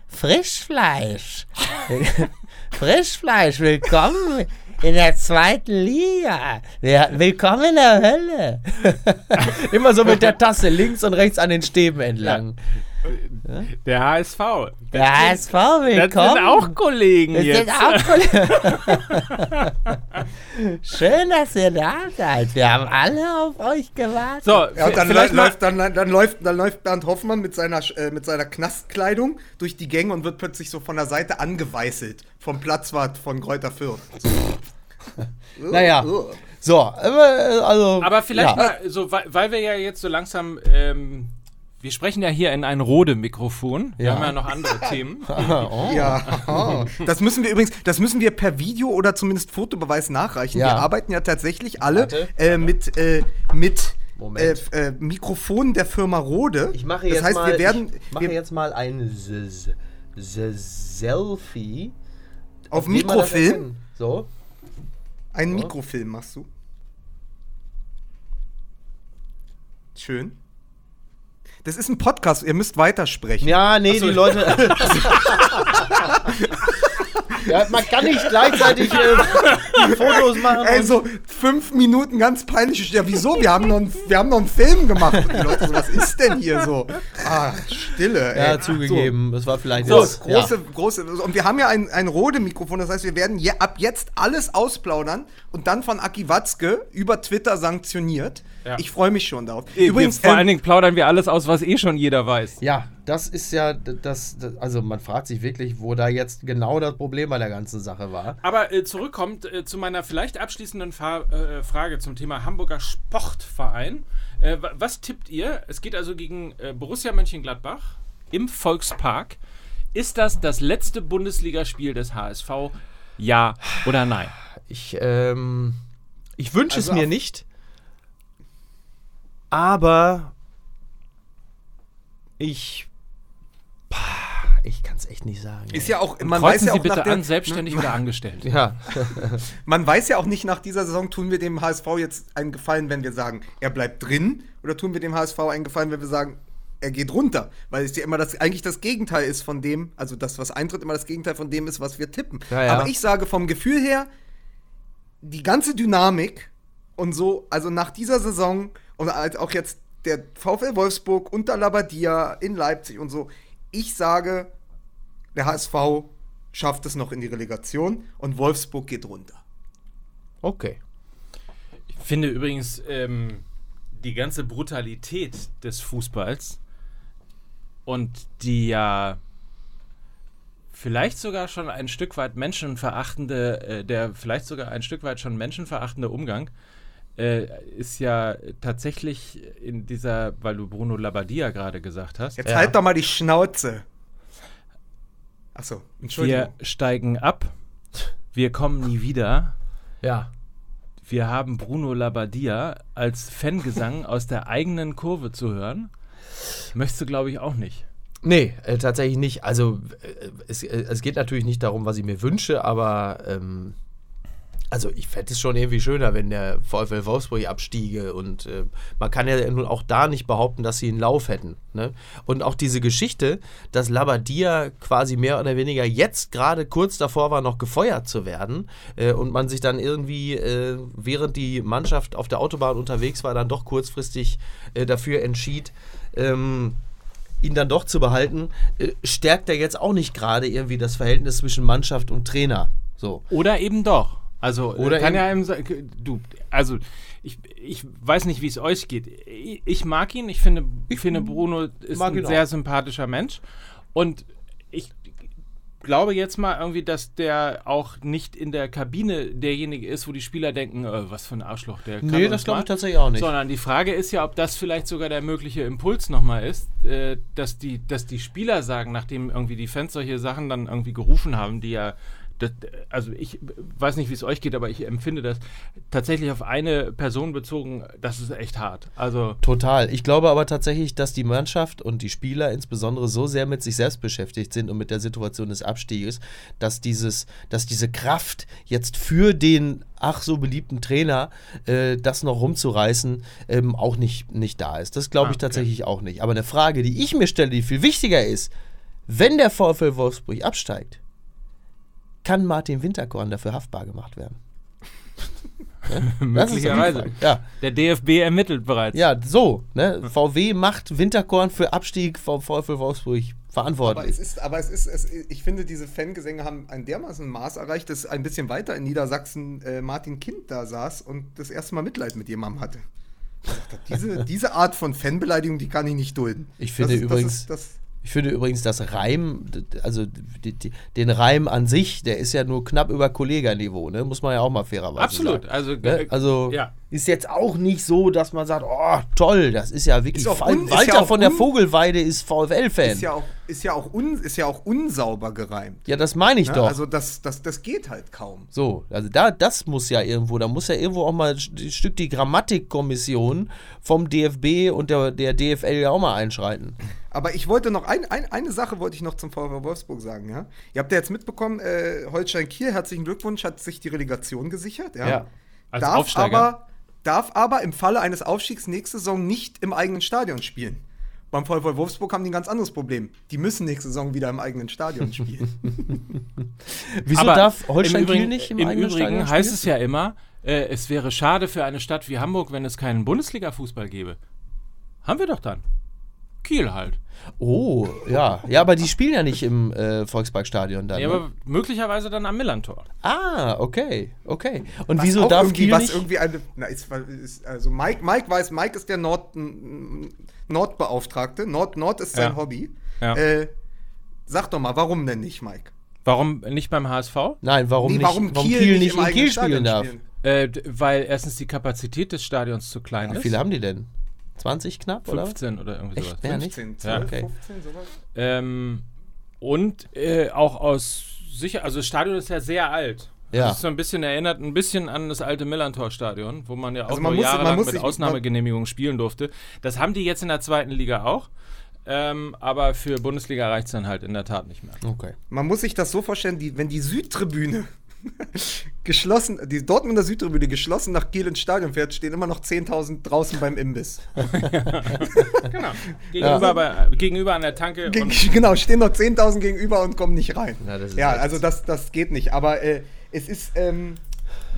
Frischfleisch. Frischfleisch, willkommen in der zweiten Liga. Ja, willkommen in der Hölle. immer so mit der Tasse links und rechts an den Stäben entlang. Der HSV. Der HSV, Das willkommen. sind auch Kollegen Das jetzt. sind auch Kollegen. Schön, dass ihr da seid. Wir haben alle auf euch gewartet. So, Ja, und dann, vielleicht lä- mal, läuft, dann, dann, läuft, dann läuft Bernd Hoffmann mit seiner, äh, mit seiner Knastkleidung durch die Gänge und wird plötzlich so von der Seite angeweißelt. Vom Platzwart von Kräuter Fürth. Naja. So, aber, äh, also. aber vielleicht ja. mal, so, weil, weil wir ja jetzt so langsam, ähm, wir sprechen ja hier in ein Rode-Mikrofon. Wir Ja. haben ja noch andere Themen. Oh. Ja, das müssen wir übrigens, das müssen wir per Video oder zumindest Fotobeweis nachreichen. Ja. Wir arbeiten ja tatsächlich alle Warte. äh, mit, äh, mit äh, Moment. äh, Mikrofonen der Firma Rode. Ich mache das jetzt heißt, mal, wir werden ich mache wir, jetzt mal ein S- S- Selfie. auf das Mikrofilm. So. Einen Mikrofilm machst du. Schön. Das ist ein Podcast, ihr müsst weitersprechen. Ja, nee, die Leute. Ja, man kann nicht gleichzeitig äh, Fotos machen. Ey, und- so fünf Minuten ganz peinlich. Ja, wieso? Wir haben noch, einen- wir haben noch einen Film gemacht. Und die Leute so, was ist denn hier so? Ah, Stille. ja, ey. zugegeben. Das war vielleicht So, jetzt- große, ja. große. Und wir haben ja ein, ein Rode-Mikrofon, das heißt, wir werden je, ab jetzt alles ausplaudern und dann von Aki Watzke über Twitter sanktioniert. Ja. Ich freue mich schon darauf. Übrigens, vor ähm, allen Dingen plaudern wir alles aus, was eh schon jeder weiß. Ja, das ist ja das, das. Also man fragt sich wirklich, wo da jetzt genau das Problem bei der ganzen Sache war. Aber äh, zurückkommt äh, zu meiner vielleicht abschließenden Fa äh, Frage zum Thema Hamburger Sportverein. Äh, wa- was tippt ihr? Es geht also gegen äh, Borussia Mönchengladbach im Volkspark. Ist das das letzte Bundesligaspiel des HSV? Ja oder nein? Ich, ähm, ich wünsche Also es mir nicht. Aber ich. Ich kann es echt nicht sagen. ist ja auch, man Man weiß ja Sie auch bitte nach der, an, selbstständig oder angestellt. ja. Man weiß ja auch nicht nach dieser Saison, tun wir dem HSV jetzt einen Gefallen, wenn wir sagen, er bleibt drin, oder tun wir dem HSV einen Gefallen, wenn wir sagen, er geht runter. Weil es ja immer das, eigentlich das Gegenteil ist von dem, also das, was eintritt, immer das Gegenteil von dem ist, was wir tippen. Ja, ja. Aber ich sage vom Gefühl her, die ganze Dynamik und so, also nach dieser Saison und als auch jetzt der VfL Wolfsburg unter Labadia in Leipzig und so, ich sage, der HSV schafft es noch in die Relegation und Wolfsburg geht runter. Okay. Ich finde übrigens ähm, die ganze Brutalität des Fußballs und die ja vielleicht sogar schon ein Stück weit menschenverachtende, äh, der vielleicht sogar ein Stück weit schon menschenverachtende Umgang äh, ist ja tatsächlich in dieser, weil du Bruno Labbadia gerade gesagt hast, Jetzt Ja. halt doch mal die Schnauze. Achso, Entschuldigung. wir steigen ab, wir kommen nie wieder. Ja. Wir haben Bruno Labbadia als Fangesang aus der eigenen Kurve zu hören. Möchtest du, glaube ich, auch nicht. Nee, äh, tatsächlich nicht. Also äh, es, äh, es geht natürlich nicht darum, was ich mir wünsche, aber ähm, also ich fände es schon irgendwie schöner, wenn der VfL Wolfsburg abstiege und äh, man kann ja nun auch da nicht behaupten, dass sie einen Lauf hätten. Ne? Und auch diese Geschichte, dass Labadia quasi mehr oder weniger jetzt gerade kurz davor war, noch gefeuert zu werden äh, und man sich dann irgendwie, äh, während die Mannschaft auf der Autobahn unterwegs war, dann doch kurzfristig äh, dafür entschied, ähm, ihn dann doch zu behalten, äh, stärkt er jetzt auch nicht gerade irgendwie das Verhältnis zwischen Mannschaft und Trainer. So. Oder eben doch. Also Oder kann ja sagen, du, also ich, ich weiß nicht, wie es euch geht. Ich, ich mag ihn, ich finde, ich finde Bruno ist ein sehr auch. sympathischer Mensch. Und ich glaube jetzt mal irgendwie, dass der auch nicht in der Kabine derjenige ist, wo die Spieler denken, äh, was für ein Arschloch, der kann Nee, das glaube ich tatsächlich auch nicht. Sondern die Frage ist ja, ob das vielleicht sogar der mögliche Impuls nochmal ist, äh, dass, die, dass die Spieler sagen, nachdem irgendwie die Fans solche Sachen dann irgendwie gerufen haben, die ja, das, also ich weiß nicht, wie es euch geht, aber ich empfinde das tatsächlich auf eine Person bezogen, das ist echt hart. Also Total. Ich glaube aber tatsächlich, dass die Mannschaft und die Spieler insbesondere so sehr mit sich selbst beschäftigt sind und mit der Situation des Abstieges, dass dieses, dass diese Kraft jetzt für den ach so beliebten Trainer, äh, das noch rumzureißen, ähm, auch nicht, nicht da ist. Das glaube Ah, ich okay. tatsächlich auch nicht. Aber eine Frage, die ich mir stelle, die viel wichtiger ist, wenn der VfL Wolfsburg absteigt, kann Martin Winterkorn dafür haftbar gemacht werden? Die möglicherweise. Ja. Der DFB ermittelt bereits. Ja, so. Ne? VW macht Winterkorn für Abstieg vom VfL Wolfsburg Aber es verantwortlich. ist, aber es ist, es, ich finde, diese Fangesänge haben ein dermaßen Maß erreicht, dass ein bisschen weiter in Niedersachsen äh, Martin Kind da saß und das erste Mal Mitleid mit jemandem hatte. Dachte, diese, diese Art von Fanbeleidigung, die kann ich nicht dulden. Ich finde das, übrigens- Das ist, das, Ich finde übrigens das Reim, also die, die, den Reim an sich, der ist ja nur knapp über Kolleganiveau, ne? muss man ja auch mal fairerweise Absolut. sagen. Also, Ne? äh, Also ja. Ist jetzt auch nicht so, dass man sagt, oh toll, das ist ja wirklich Ist un- Walter ja von der Vogelweide ist VfL-Fan. ist, ja auch, ist, ja auch un, ist ja auch unsauber gereimt. ja, das meine ich Ne? doch. Also das, das, das geht halt kaum. So, also da, das muss ja irgendwo, da muss ja irgendwo auch mal ein Stück die Grammatikkommission vom DFB und der, der DFL ja auch mal einschreiten. Aber ich wollte noch ein, ein, eine Sache wollte ich noch zum VfL Wolfsburg sagen, ja. Ihr habt ja jetzt mitbekommen, äh, Holstein Kiel, herzlichen Glückwunsch, hat sich die Relegation gesichert, ja. Ja. Als darf Aufsteiger. aber darf aber im Falle eines Aufstiegs nächste Saison nicht im eigenen Stadion spielen. Beim VfL Wolfsburg haben die ein ganz anderes Problem. Die müssen nächste Saison wieder im eigenen Stadion spielen. Wieso Aber darf Holstein im Übrigen, Kiel nicht im, im eigenen Übrigen Stadion heißt spielen? es ja immer, äh, es wäre schade für eine Stadt wie Hamburg, wenn es keinen Bundesliga-Fußball gäbe. Haben wir doch dann. Kiel halt. Oh, ja. Ja, aber die spielen ja nicht im äh, Volksparkstadion dann. Ja, ne? aber möglicherweise dann am Millantor. ah, okay, okay. Und Was wieso auch darf irgendwie, Kiel was nicht? irgendwie eine, na, ist, ist, also Mike, Mike weiß, Mike ist der Nord, Nordbeauftragte. Nord, Nord ist sein Ja. Hobby. Ja. Äh, sag doch mal, warum denn nicht, Mike? Warum nicht beim HSV? Nein, warum Nee, nicht? warum Kiel, Kiel nicht in Kiel Stadion spielen darf? spielen? Äh, weil erstens die Kapazität des Stadions zu klein Wie ist. viele haben die denn? 20 knapp, oder? 15 oder irgendwie Echt? sowas. Mehr nicht? 15, Ja. 12, Okay. 15, sowas? Ähm, und äh, auch aus sicher, also das Stadion ist ja sehr alt. Ja. Das ist so ein bisschen erinnert, ein bisschen an das alte Millantor-Stadion, wo man ja auch Also man nur muss- jahrelang muss mit Ausnahmegenehmigung spielen durfte. Das haben die jetzt in der zweiten Liga auch. Ähm, aber für Bundesliga reicht es dann halt in der Tat nicht mehr. Okay. Man muss sich das so vorstellen, die, wenn die Südtribüne geschlossen, die Dortmunder Südtribüne geschlossen nach Kiel ins Stadion fährt, stehen immer noch 10.000 draußen beim Imbiss. Genau. Gegenüber, bei, gegenüber an der Tanke. Und genau, stehen noch 10.000 gegenüber und kommen nicht rein. Ja, das ist ja also das, das geht nicht. Aber äh, es ist, ähm,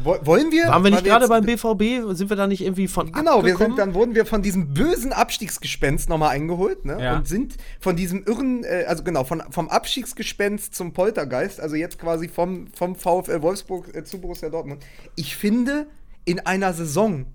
wollen wir. Waren wir nicht gerade beim BVB? Sind wir da nicht irgendwie von Genau, wir sind, dann wurden wir von diesem bösen Abstiegsgespenst nochmal eingeholt, ne? Ja. Und sind von diesem irren, äh, also genau, von, vom Abstiegsgespenst zum Poltergeist, also jetzt quasi vom, vom VfL Wolfsburg äh, zu Borussia Dortmund. Ich finde, in einer Saison,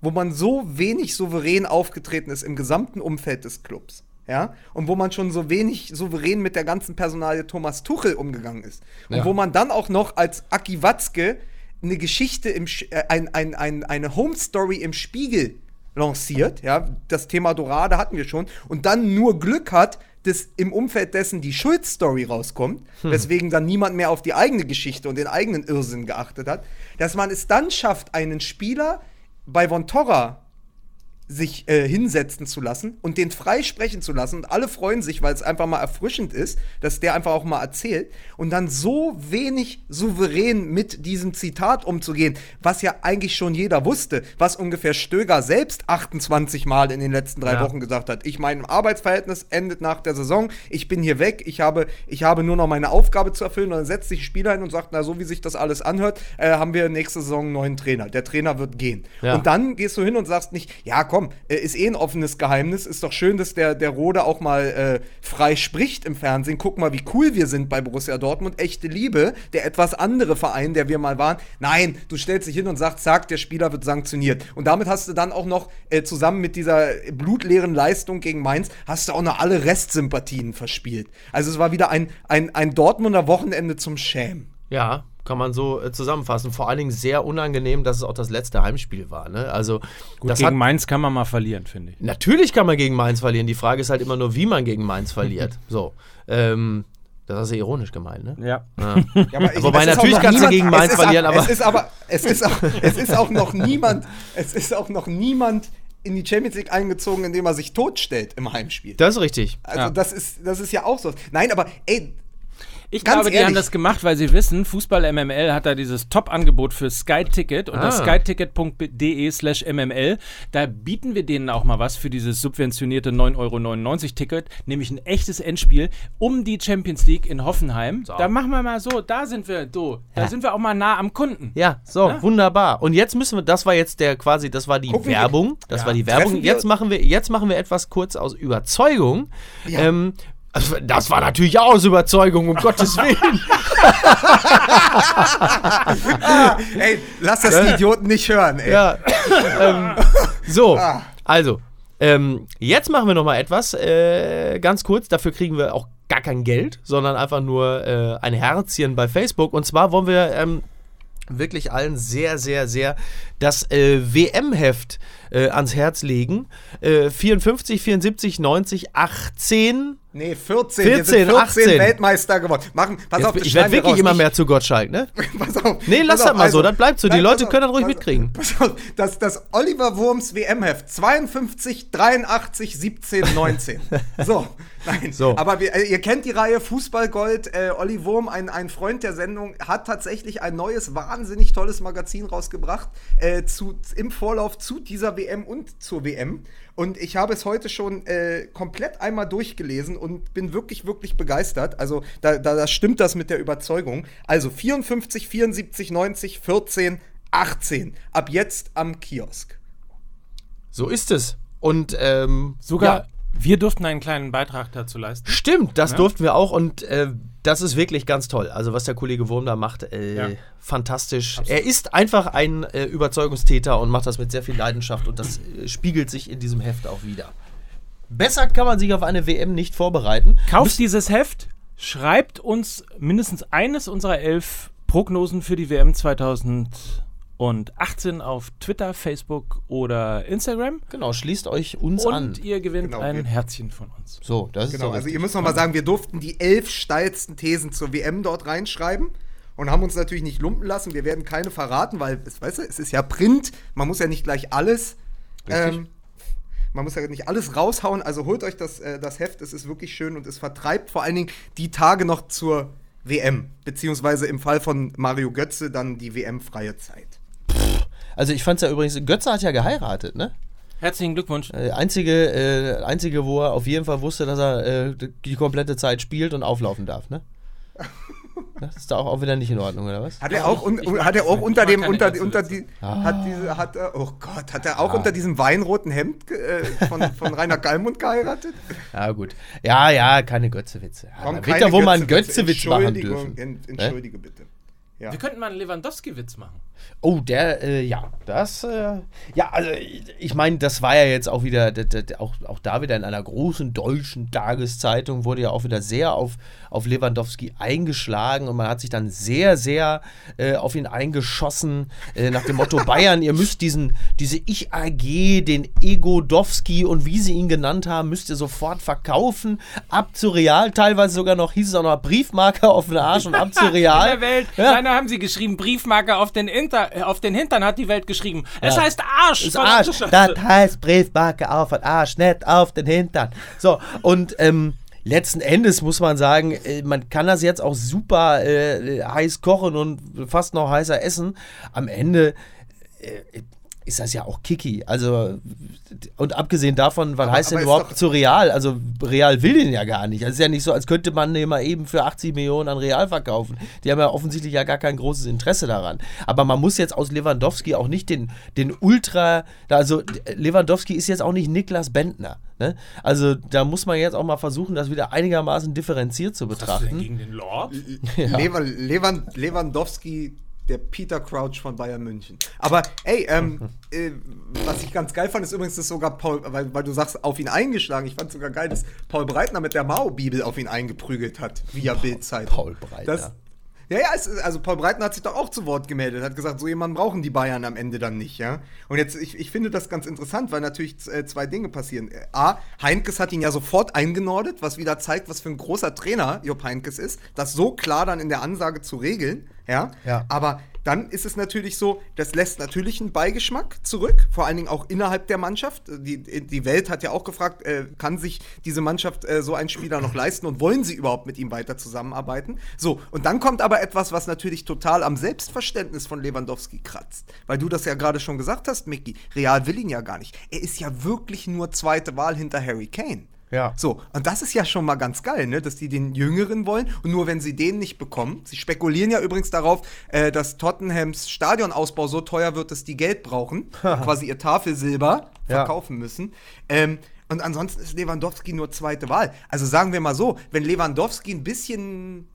wo man so wenig souverän aufgetreten ist im gesamten Umfeld des Clubs, ja, und wo man schon so wenig souverän mit der ganzen Personalie Thomas Tuchel umgegangen ist. Und Ja. wo man dann auch noch als Aki Watzke eine Geschichte im Sch- äh, ein, ein, ein, eine Home Story im Spiegel lanciert, ja, das Thema Dorade hatten wir schon, und dann nur Glück hat, dass im Umfeld dessen die Schuld-Story rauskommt, weswegen dann niemand mehr auf die eigene Geschichte und den eigenen Irrsinn geachtet hat, dass man es dann schafft, einen Spieler bei Von Torra sich äh, hinsetzen zu lassen und den frei sprechen zu lassen. Und alle freuen sich, weil es einfach mal erfrischend ist, dass der einfach auch mal erzählt. Und dann so wenig souverän mit diesem Zitat umzugehen, was ja eigentlich schon jeder wusste, was ungefähr Stöger selbst 28 Mal in den letzten drei Ja. Wochen gesagt hat. Ich mein Arbeitsverhältnis endet nach der Saison, ich bin hier weg, ich habe, ich habe nur noch meine Aufgabe zu erfüllen. Und dann setzt sich ein Spieler hin und sagt, na, so wie sich das alles anhört, äh, haben wir nächste Saison einen neuen Trainer. Der Trainer wird gehen. Ja. Und dann gehst du hin und sagst nicht, ja komm, äh, ist eh ein offenes Geheimnis, ist doch schön, dass der, der Rode auch mal äh, frei spricht im Fernsehen. Guck mal, wie cool wir sind bei Borussia Dortmund. Echte Liebe, der etwas andere Verein, der wir mal waren. Nein, du stellst dich hin und sagst, zack, der Spieler wird sanktioniert. Und damit hast du dann auch noch äh, zusammen mit dieser blutleeren Leistung gegen Mainz, hast du auch noch alle Restsympathien verspielt. Also es war wieder ein, ein, ein Dortmunder Wochenende zum Schämen. Ja, kann man so äh, zusammenfassen. Vor allen Dingen sehr unangenehm, dass es auch das letzte Heimspiel war. Ne? Also, Gut, das gegen hat, Mainz kann man mal verlieren, finde ich. natürlich kann man gegen Mainz verlieren. Die Frage ist halt immer nur, wie man gegen Mainz verliert. so. Ähm, das hast du ironisch gemeint, ne? Ja. Ja, aber ich- Wobei natürlich kannst du gegen Mainz es ist verlieren, aber- Es ist aber, es ist auch, es ist auch noch niemand, es ist auch noch niemand in die Champions League eingezogen, indem er sich totstellt im Heimspiel. Das ist richtig. Also Ja. das ist, das ist ja auch so. Nein, aber ey, Ich Ganz glaube, die ehrlich. haben das gemacht, weil sie wissen, Fußball MML hat da dieses Top-Angebot für Sky Ticket unter Ah. skyticket.de slash MML. Da bieten wir denen auch mal was für dieses subventionierte 9,99 Euro Ticket, nämlich ein echtes Endspiel um die Champions League in Hoffenheim. Da machen wir mal so, da sind wir, du, da Ja. sind wir auch mal nah am Kunden. Ja, so, Ja. wunderbar. Und jetzt müssen wir, das war jetzt der quasi, das war die Gucken wir- Werbung. Das Ja. war die Werbung. Jetzt machen wir, jetzt machen wir etwas kurz aus Überzeugung. Ja. Ähm, also das war natürlich auch aus Überzeugung, um Gottes Willen. ey, lass das die Idioten nicht hören, ey. Ja. ähm, so, Ah. also, ähm, jetzt machen wir noch mal etwas, äh, ganz kurz. Dafür kriegen wir auch gar kein Geld, sondern einfach nur äh, ein Herzchen bei Facebook. Und zwar wollen wir ähm, wirklich allen sehr, sehr, sehr das äh, WM-Heft äh, ans Herz legen. Äh, 54, 74, 90, 18. Nee, 14. 14, wir sind 14 18. Weltmeister geworden. Machen, pass Jetzt, auf, ich werde wirklich raus. immer mehr zu Gottschalk, ne? Pass auf. Nee, lass das mal so, also- das bleibt so. Die Nein, Leute auf, können das ruhig pass- mitkriegen. Pass auf, das, das Oliver Wurms WM-Heft 52, 83, 17, 19. So, Nein, So. aber wir, äh, ihr kennt die Reihe Fußballgold. Äh, Olli Wurm, ein, ein Freund der Sendung, hat tatsächlich ein neues, wahnsinnig tolles Magazin rausgebracht äh, zu, im Vorlauf zu dieser WM und zur WM. Und ich habe es heute schon äh, komplett einmal durchgelesen und bin wirklich, wirklich begeistert. Also da, da, da stimmt das mit der Überzeugung. Also 54, 74, 90, 14, 18. Ab jetzt am Kiosk. So ist es. Und ähm, Sogar ja, wir durften einen kleinen Beitrag dazu leisten. Stimmt, das Ja. durften wir auch und äh, das ist wirklich ganz toll. Also was der Kollege Wurm da macht, äh, Ja. fantastisch. Er ist einfach ein äh, Überzeugungstäter und macht das mit sehr viel Leidenschaft und das äh, spiegelt sich in diesem Heft auch wieder. Besser kann man sich auf eine WM nicht vorbereiten. Kauft dieses Heft, schreibt uns mindestens eines unserer elf Prognosen für die WM 2018 auf Twitter, Facebook oder Instagram. Genau, schließt euch uns Und an. ihr gewinnt Genau, ein wir- Herzchen von uns. So, das ist Genau, also ihr müsst noch mal sagen, wir durften die elf steilsten Thesen zur WM dort reinschreiben und haben uns natürlich nicht lumpen lassen. Wir werden keine verraten, weil, es, weißt du, es ist ja Print, man muss ja nicht gleich alles, ähm, man muss ja nicht alles raushauen. Also holt euch das, äh, das Heft, es ist wirklich schön und es vertreibt vor allen Dingen die Tage noch zur WM, beziehungsweise im Fall von Mario Götze dann die WM-freie Zeit. Also ich fand es ja übrigens, Götze hat ja geheiratet, ne? Herzlichen Glückwunsch. Äh, einzige, äh, einzige, wo er auf jeden Fall wusste, dass er äh, die komplette Zeit spielt und auflaufen darf, ne? Das ist da auch, auch wieder nicht in Ordnung, oder was? Hat er auch, un, ich hat er auch unter dem, unter, unter die, hat diese, hat er, oh Gott, hat er auch unter diesem weinroten Hemd äh, von, von Rainer Gallmund geheiratet? Ja, gut. Ja, ja, keine Götzewitze. Komm, keine mal einen Götze-Witze. Götzewitz machen Entschuldigung, dürfen. en- Entschuldige bitte. Ja. Wir könnten mal einen Lewandowski-Witz machen. Oh, der, äh, ja, das, äh, ja, also ich meine, das war ja jetzt auch wieder, auch, auch da wieder in einer großen deutschen Tageszeitung wurde ja auch wieder sehr auf, auf Lewandowski eingeschlagen und man hat sich dann sehr, sehr äh, auf ihn eingeschossen, äh, nach dem Motto Bayern, ihr müsst diesen, diese Ich-AG, den Egodowski und wie sie ihn genannt haben, müsst ihr sofort verkaufen, ab zu Real, teilweise sogar noch, hieß es auch noch Briefmarke auf den Arsch und ab zu Real. In der Welt. Ja. Nein, da haben sie geschrieben, Briefmarke auf den, Inter, auf den Hintern hat die Welt geschrieben. Es Ja. heißt Arsch. Das verdammte Arsch. Das heißt Briefmarke auf den Arsch, nicht auf den Hintern. So, und ähm, letzten Endes muss man sagen, äh, man kann das jetzt auch super äh, heiß kochen und fast noch heißer essen. Am Ende äh, ist das ja auch Kiki. Also, und abgesehen davon, was heißt aber denn überhaupt zu Real? Also, Real will den ja gar nicht. Es ist ja nicht so, als könnte man den mal eben für 80 Millionen an Real verkaufen. Die haben ja offensichtlich ja gar kein großes Interesse daran. Aber man muss jetzt aus Lewandowski auch nicht den, den Ultra, also Lewandowski ist jetzt auch nicht Niklas Bentner. Ne? Also, da muss man jetzt auch mal versuchen, das wieder einigermaßen differenziert zu Was hast du denn betrachten. gegen den Lord? Lewan, Lewan, Lewandowski, der Peter Crouch von Bayern München. Aber ey, ähm, äh, was ich ganz geil fand, ist übrigens, dass sogar Paul, weil, weil du sagst, auf ihn eingeschlagen. Ich fand sogar geil, dass Paul Breitner mit der Mao-Bibel auf ihn eingeprügelt hat, via Bildzeit. Paul Breitner. Das, ja, ja, es, also Paul Breitner hat sich doch auch zu Wort gemeldet, hat gesagt, so jemanden brauchen die Bayern am Ende dann nicht, ja. Und jetzt, ich, ich finde das ganz interessant, weil natürlich äh, zwei Dinge passieren. A, Heinkes hat ihn ja sofort eingenordet, was wieder zeigt, was für ein großer Trainer Jupp Heinkes ist, das so klar dann in der Ansage zu regeln, ja. Ja. Aber dann ist es natürlich so, das lässt natürlich einen Beigeschmack zurück, vor allen Dingen auch innerhalb der Mannschaft. Die, die Welt hat ja auch gefragt, äh, kann sich diese Mannschaft äh, so einen Spieler noch leisten und wollen sie überhaupt mit ihm weiter zusammenarbeiten? So, und dann kommt aber etwas, was natürlich total am Selbstverständnis von Lewandowski kratzt. Weil du das ja gerade schon gesagt hast, Micky, Real will ihn ja gar nicht. Er ist ja wirklich nur zweite Wahl hinter Harry Kane. Ja. So, und das ist ja schon mal ganz geil, ne? dass die den Jüngeren wollen. Und nur wenn sie den nicht bekommen, sie spekulieren ja übrigens darauf, äh, dass Tottenhams Stadionausbau so teuer wird, dass die Geld brauchen, quasi ihr Tafelsilber Ja. verkaufen müssen. Ähm, und ansonsten ist Lewandowski nur zweite Wahl. Also sagen wir mal so, wenn Lewandowski ein bisschen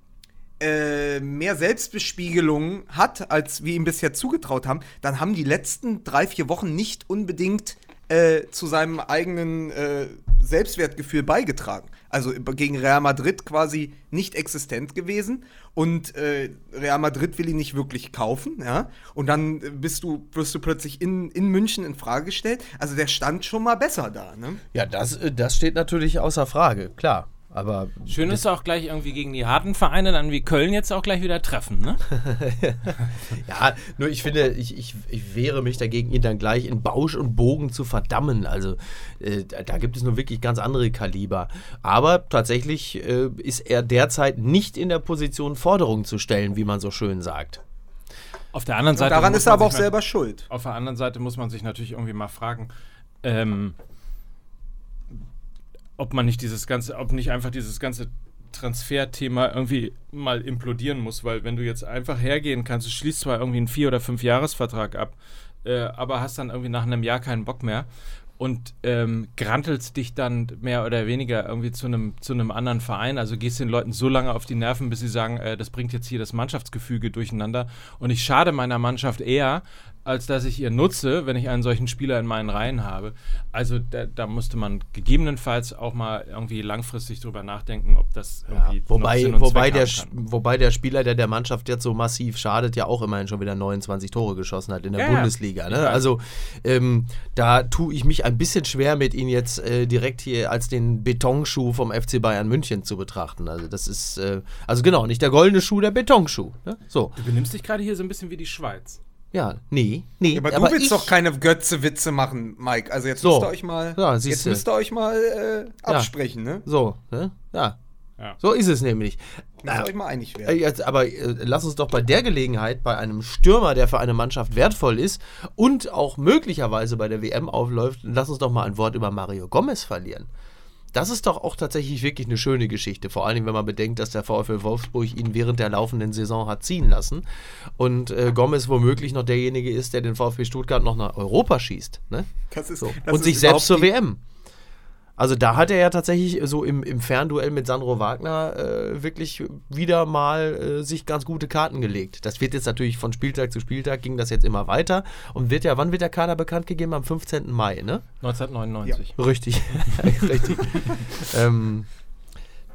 äh, mehr Selbstbespiegelung hat, als wir ihm bisher zugetraut haben, dann haben die letzten drei, vier Wochen nicht unbedingt äh, zu seinem eigenen äh, Selbstwertgefühl beigetragen. Also gegen Real Madrid quasi nicht existent gewesen und äh, Real Madrid will ihn nicht wirklich kaufen, ja. Und dann bist du, wirst du plötzlich in, in München in Frage gestellt. Also der stand schon mal besser da, ne? Ja, das, äh, das steht natürlich außer Frage, klar. Aber Schön ist auch gleich irgendwie gegen die harten Vereine dann wie Köln jetzt auch gleich wieder treffen, ne? Ja, nur ich finde, ich, ich, ich wehre mich dagegen, ihn dann gleich in Bausch und Bogen zu verdammen. Also äh, da gibt es nur wirklich ganz andere Kaliber. Aber tatsächlich äh, ist er derzeit nicht in der Position, Forderungen zu stellen, wie man so schön sagt. Auf der anderen Und Seite. daran muss ist er man aber auch selber schuld. Auf der anderen Seite muss man sich natürlich irgendwie mal fragen, ähm, ob man nicht dieses ganze, ob nicht einfach dieses ganze Transferthema irgendwie mal implodieren muss, weil wenn du jetzt einfach hergehen kannst, du schließt zwar irgendwie einen Vier- oder Fünf-Jahres-Vertrag ab, äh, aber hast dann irgendwie nach einem Jahr keinen Bock mehr und ähm, grantelst dich dann mehr oder weniger irgendwie zu einem zu einem anderen Verein, also gehst den Leuten so lange auf die Nerven, bis sie sagen, äh, das bringt jetzt hier das Mannschaftsgefüge durcheinander. Und ich schade meiner Mannschaft eher, als dass ich ihr nutze, wenn ich einen solchen Spieler in meinen Reihen habe. Also da, da musste man gegebenenfalls auch mal irgendwie langfristig drüber nachdenken, ob das irgendwie noch Wobei, wobei, der, wobei der Spieler, der der Mannschaft jetzt so massiv schadet, ja auch immerhin schon wieder 29 Tore geschossen hat in der Ja, ja. Bundesliga. Ne? Ja. Also ähm, da tue ich mich ein bisschen schwer mit, ihn jetzt äh, direkt hier als den Betonschuh vom FC Bayern München zu betrachten. Also das ist, äh, also genau, nicht der goldene Schuh, der Betonschuh. Ne? So, Du benimmst dich gerade hier so ein bisschen wie die Schweiz. Ja, nee, nee. Aber, du willst ich, doch keine Götze-Witze machen, Mike. Also jetzt So. müsst ihr euch mal, Ja, jetzt siehste. müsst ihr euch mal äh, absprechen, ne? So, ne? Ja. Ja. So ist es nämlich. Müsst Ja. ihr euch mal einig Äh, werden. Jetzt, aber äh, lass uns doch bei der Gelegenheit, bei einem Stürmer, der für eine Mannschaft wertvoll ist und auch möglicherweise bei der WM aufläuft, lass uns doch mal ein Wort über Mario Gomez verlieren. Das ist doch auch tatsächlich wirklich eine schöne Geschichte, vor allen Dingen, wenn man bedenkt, dass der VfL Wolfsburg ihn während der laufenden Saison hat ziehen lassen und äh, Gomez womöglich noch derjenige ist, der den VfB Stuttgart noch nach Europa schießt. Ne? Das ist, So. das Und sich selbst zur WM. Also da hat er ja tatsächlich so im, im Fernduell mit Sandro Wagner äh, wirklich wieder mal äh, sich ganz gute Karten gelegt. Das wird jetzt natürlich von Spieltag zu Spieltag ging das jetzt immer weiter und wird ja, wann wird der Kader bekannt gegeben? Am 15. Mai, ne? 1999. Richtig. Richtig. ähm,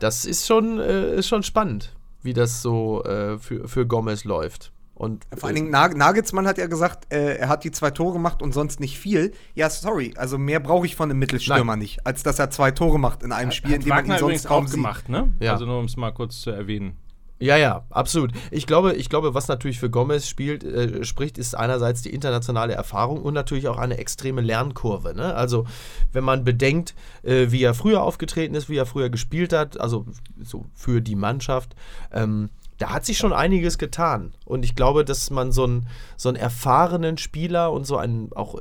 das ist schon, äh, ist schon spannend, wie das so äh, für, für Gomez läuft. Und Vor allen Dingen Nag Nagelsmann hat ja gesagt, äh, er hat die zwei Tore gemacht und sonst nicht viel. Ja, sorry, also mehr brauche ich von einem Mittelstürmer Nein. nicht, als dass er zwei Tore macht in einem Spiel, in Hat dem man Wagner ihn übrigens sonst kaum auch sieht. gemacht, ne? Ja. Also nur um es mal kurz zu erwähnen. Ja, ja, absolut. Ich glaube, ich glaube, was natürlich für Gomez spielt, äh, spricht, ist einerseits die internationale Erfahrung und natürlich auch eine extreme Lernkurve. Ne? Also, wenn man bedenkt, äh, wie er früher aufgetreten ist, wie er früher gespielt hat, also so für die Mannschaft, ähm, da hat sich schon einiges getan. Und ich glaube, dass man so einen, so einen erfahrenen Spieler und so einen auch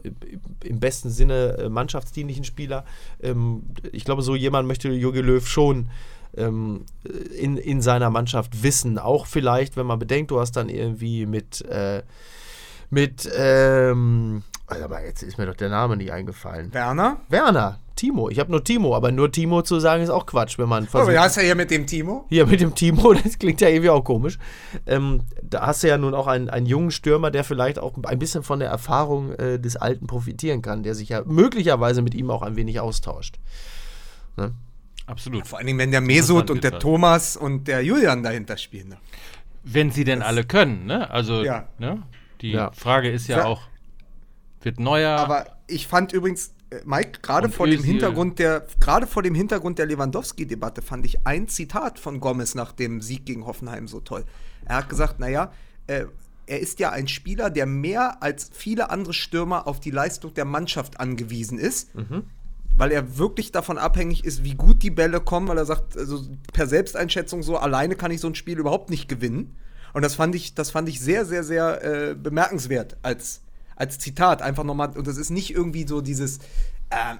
im- besten Sinne äh, mannschaftsdienlichen Spieler, ähm, ich glaube, so jemand möchte Jogi Löw schon ähm, in, in seiner Mannschaft wissen. Auch vielleicht, wenn man bedenkt, du hast dann irgendwie mit, äh, mit, ähm, aber jetzt ist mir doch der Name nicht eingefallen. Werner? Werner, Timo. Ich habe nur Timo, aber nur Timo zu sagen ist auch Quatsch, wenn man Oh, versucht. du hast ja hier mit dem Timo. Hier mit dem Timo, das klingt ja irgendwie auch komisch. Ähm, da hast du ja nun auch einen, einen jungen Stürmer, der vielleicht auch ein bisschen von der Erfahrung äh, des Alten profitieren kann, der sich ja möglicherweise mit ihm auch ein wenig austauscht. Ne? Absolut. Vor allen Dingen, wenn der Mesut und der. Thomas und der Julian dahinter spielen. Ne? Wenn sie denn alle können, ne? Also, Ja. ne? Die Ja. Frage ist ja Ja. auch, wird neuer. Aber ich fand übrigens, äh, Mike, gerade vor dem Özil. Hintergrund der, gerade vor dem Hintergrund der Lewandowski-Debatte fand ich ein Zitat von Gomez nach dem Sieg gegen Hoffenheim so toll. Er hat gesagt, naja, äh, er ist ja ein Spieler, der mehr als viele andere Stürmer auf die Leistung der Mannschaft angewiesen ist. Weil er wirklich davon abhängig ist, wie gut die Bälle kommen, weil er sagt, also per Selbsteinschätzung so, alleine kann ich so ein Spiel überhaupt nicht gewinnen. Und das fand ich, das fand ich sehr, sehr, sehr äh, bemerkenswert als, als Zitat. Einfach nochmal, und das ist nicht irgendwie so dieses, äh,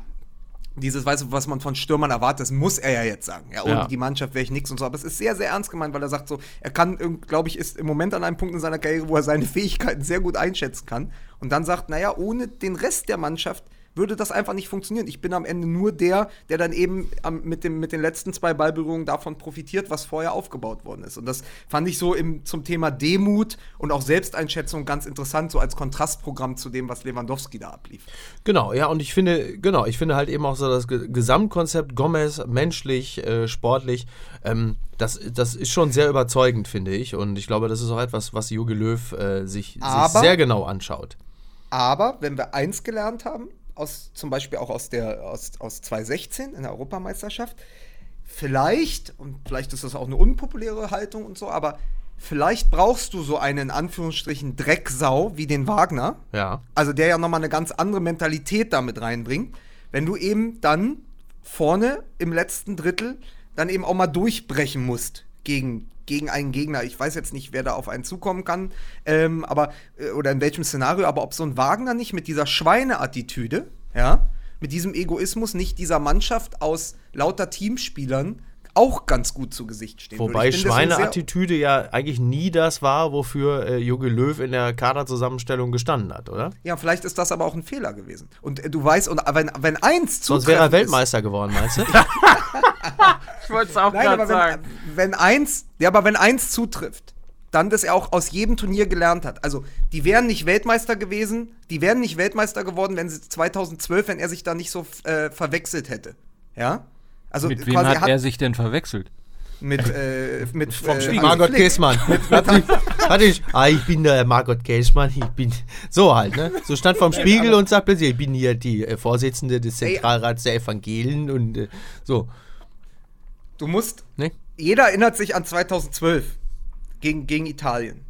dieses, weißt du, was man von Stürmern erwartet, das muss er ja jetzt sagen. Ja, ohne Ja. die Mannschaft wäre ich nix und so. Aber es ist sehr, sehr ernst gemeint, weil er sagt so, er kann, glaube ich, ist im Moment an einem Punkt in seiner Karriere, wo er seine Fähigkeiten sehr gut einschätzen kann. Und dann sagt, naja, ohne den Rest der Mannschaft würde das einfach nicht funktionieren. Ich bin am Ende nur der, der dann eben am, mit, dem, mit den letzten zwei Ballberührungen davon profitiert, was vorher aufgebaut worden ist. Und das fand ich so im, zum Thema Demut und auch Selbsteinschätzung ganz interessant, so als Kontrastprogramm zu dem, was Lewandowski da ablief. Genau, ja, und ich finde, genau, ich finde halt eben auch so das Ge- Gesamtkonzept Gomez, menschlich, äh, sportlich, ähm, das, das ist schon sehr überzeugend, finde ich. Und ich glaube, das ist auch etwas, was Jogi Löw äh, sich, sich sehr genau anschaut. Aber wenn wir eins gelernt haben, aus, zum Beispiel auch aus, der, aus, aus 2016 in der Europameisterschaft, vielleicht, und vielleicht ist das auch eine unpopuläre Haltung und so, aber vielleicht brauchst du so einen in Anführungsstrichen Drecksau wie den Wagner, Ja. also der ja nochmal eine ganz andere Mentalität damit reinbringt, wenn du eben dann vorne im letzten Drittel dann eben auch mal durchbrechen musst gegen, gegen einen Gegner. Ich weiß jetzt nicht, wer da auf einen zukommen kann, ähm, aber, äh, oder in welchem Szenario, aber ob so ein Wagner nicht mit dieser Schweineattitüde, ja, mit diesem Egoismus nicht dieser Mannschaft aus lauter Teamspielern auch ganz gut zu Gesicht stehen. Wobei Schweineattitüde ja eigentlich nie das war, wofür äh, Jogi Löw in der Kaderzusammenstellung gestanden hat, oder? Ja, vielleicht ist das aber auch ein Fehler gewesen. Und äh, du weißt, und wenn, wenn eins Sonst wäre er zutreffend ist- Weltmeister geworden, meinst du? Ich wollte es auch Nein, gerade aber wenn, sagen. wenn eins, ja, aber wenn eins zutrifft, dann, dass er auch aus jedem Turnier gelernt hat. Also, die wären nicht Weltmeister gewesen, die wären nicht Weltmeister geworden, wenn sie 2012, wenn er sich da nicht so äh, verwechselt hätte. Ja? Also, Mit wem hat er sich denn verwechselt? mit, äh, mit Vom äh, Margot. Käßmann. Hatte ich, ah, ich bin der Margot Käßmann, ich bin so halt, ne? So stand vorm Spiegel und sagt plötzlich, ich bin hier die äh, Vorsitzende des. Zentralrats der Evangelien und äh, so, Du musst, ne? jeder erinnert sich an 2012 gegen, gegen Italien.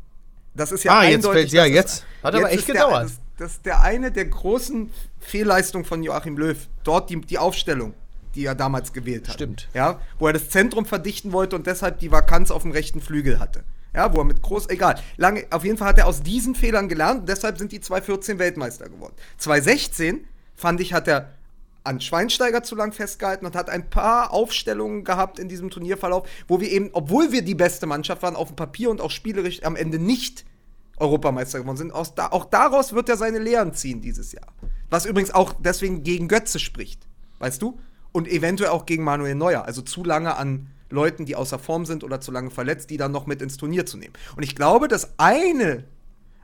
Das ist ja Ah, jetzt eindeutig. fällt's- ja, das ist- jetzt. Hat aber echt ist der- gedauert. Das, das ist der eine der großen Fehlleistungen von Joachim Löw. Dort die, die Aufstellung, die er damals gewählt hat. Stimmt. Ja, wo er das Zentrum verdichten wollte und deshalb die Vakanz auf dem rechten Flügel hatte. Ja, wo er mit groß, egal. Lange, auf jeden Fall hat er aus diesen Fehlern gelernt und deshalb sind die 2014 Weltmeister geworden. 2016, fand ich, hat er an Schweinsteiger zu lang festgehalten und hat ein paar Aufstellungen gehabt in diesem Turnierverlauf, wo wir eben, obwohl wir die beste Mannschaft waren, auf dem Papier und auch spielerisch am Ende nicht Europameister geworden sind. Auch daraus wird er seine Lehren ziehen dieses Jahr. Was übrigens auch deswegen gegen Götze spricht. Weißt du? Und eventuell auch gegen Manuel Neuer. Also zu lange an Leuten, die außer Form sind oder zu lange verletzt, die dann noch mit ins Turnier zu nehmen. Und ich glaube, dass eine,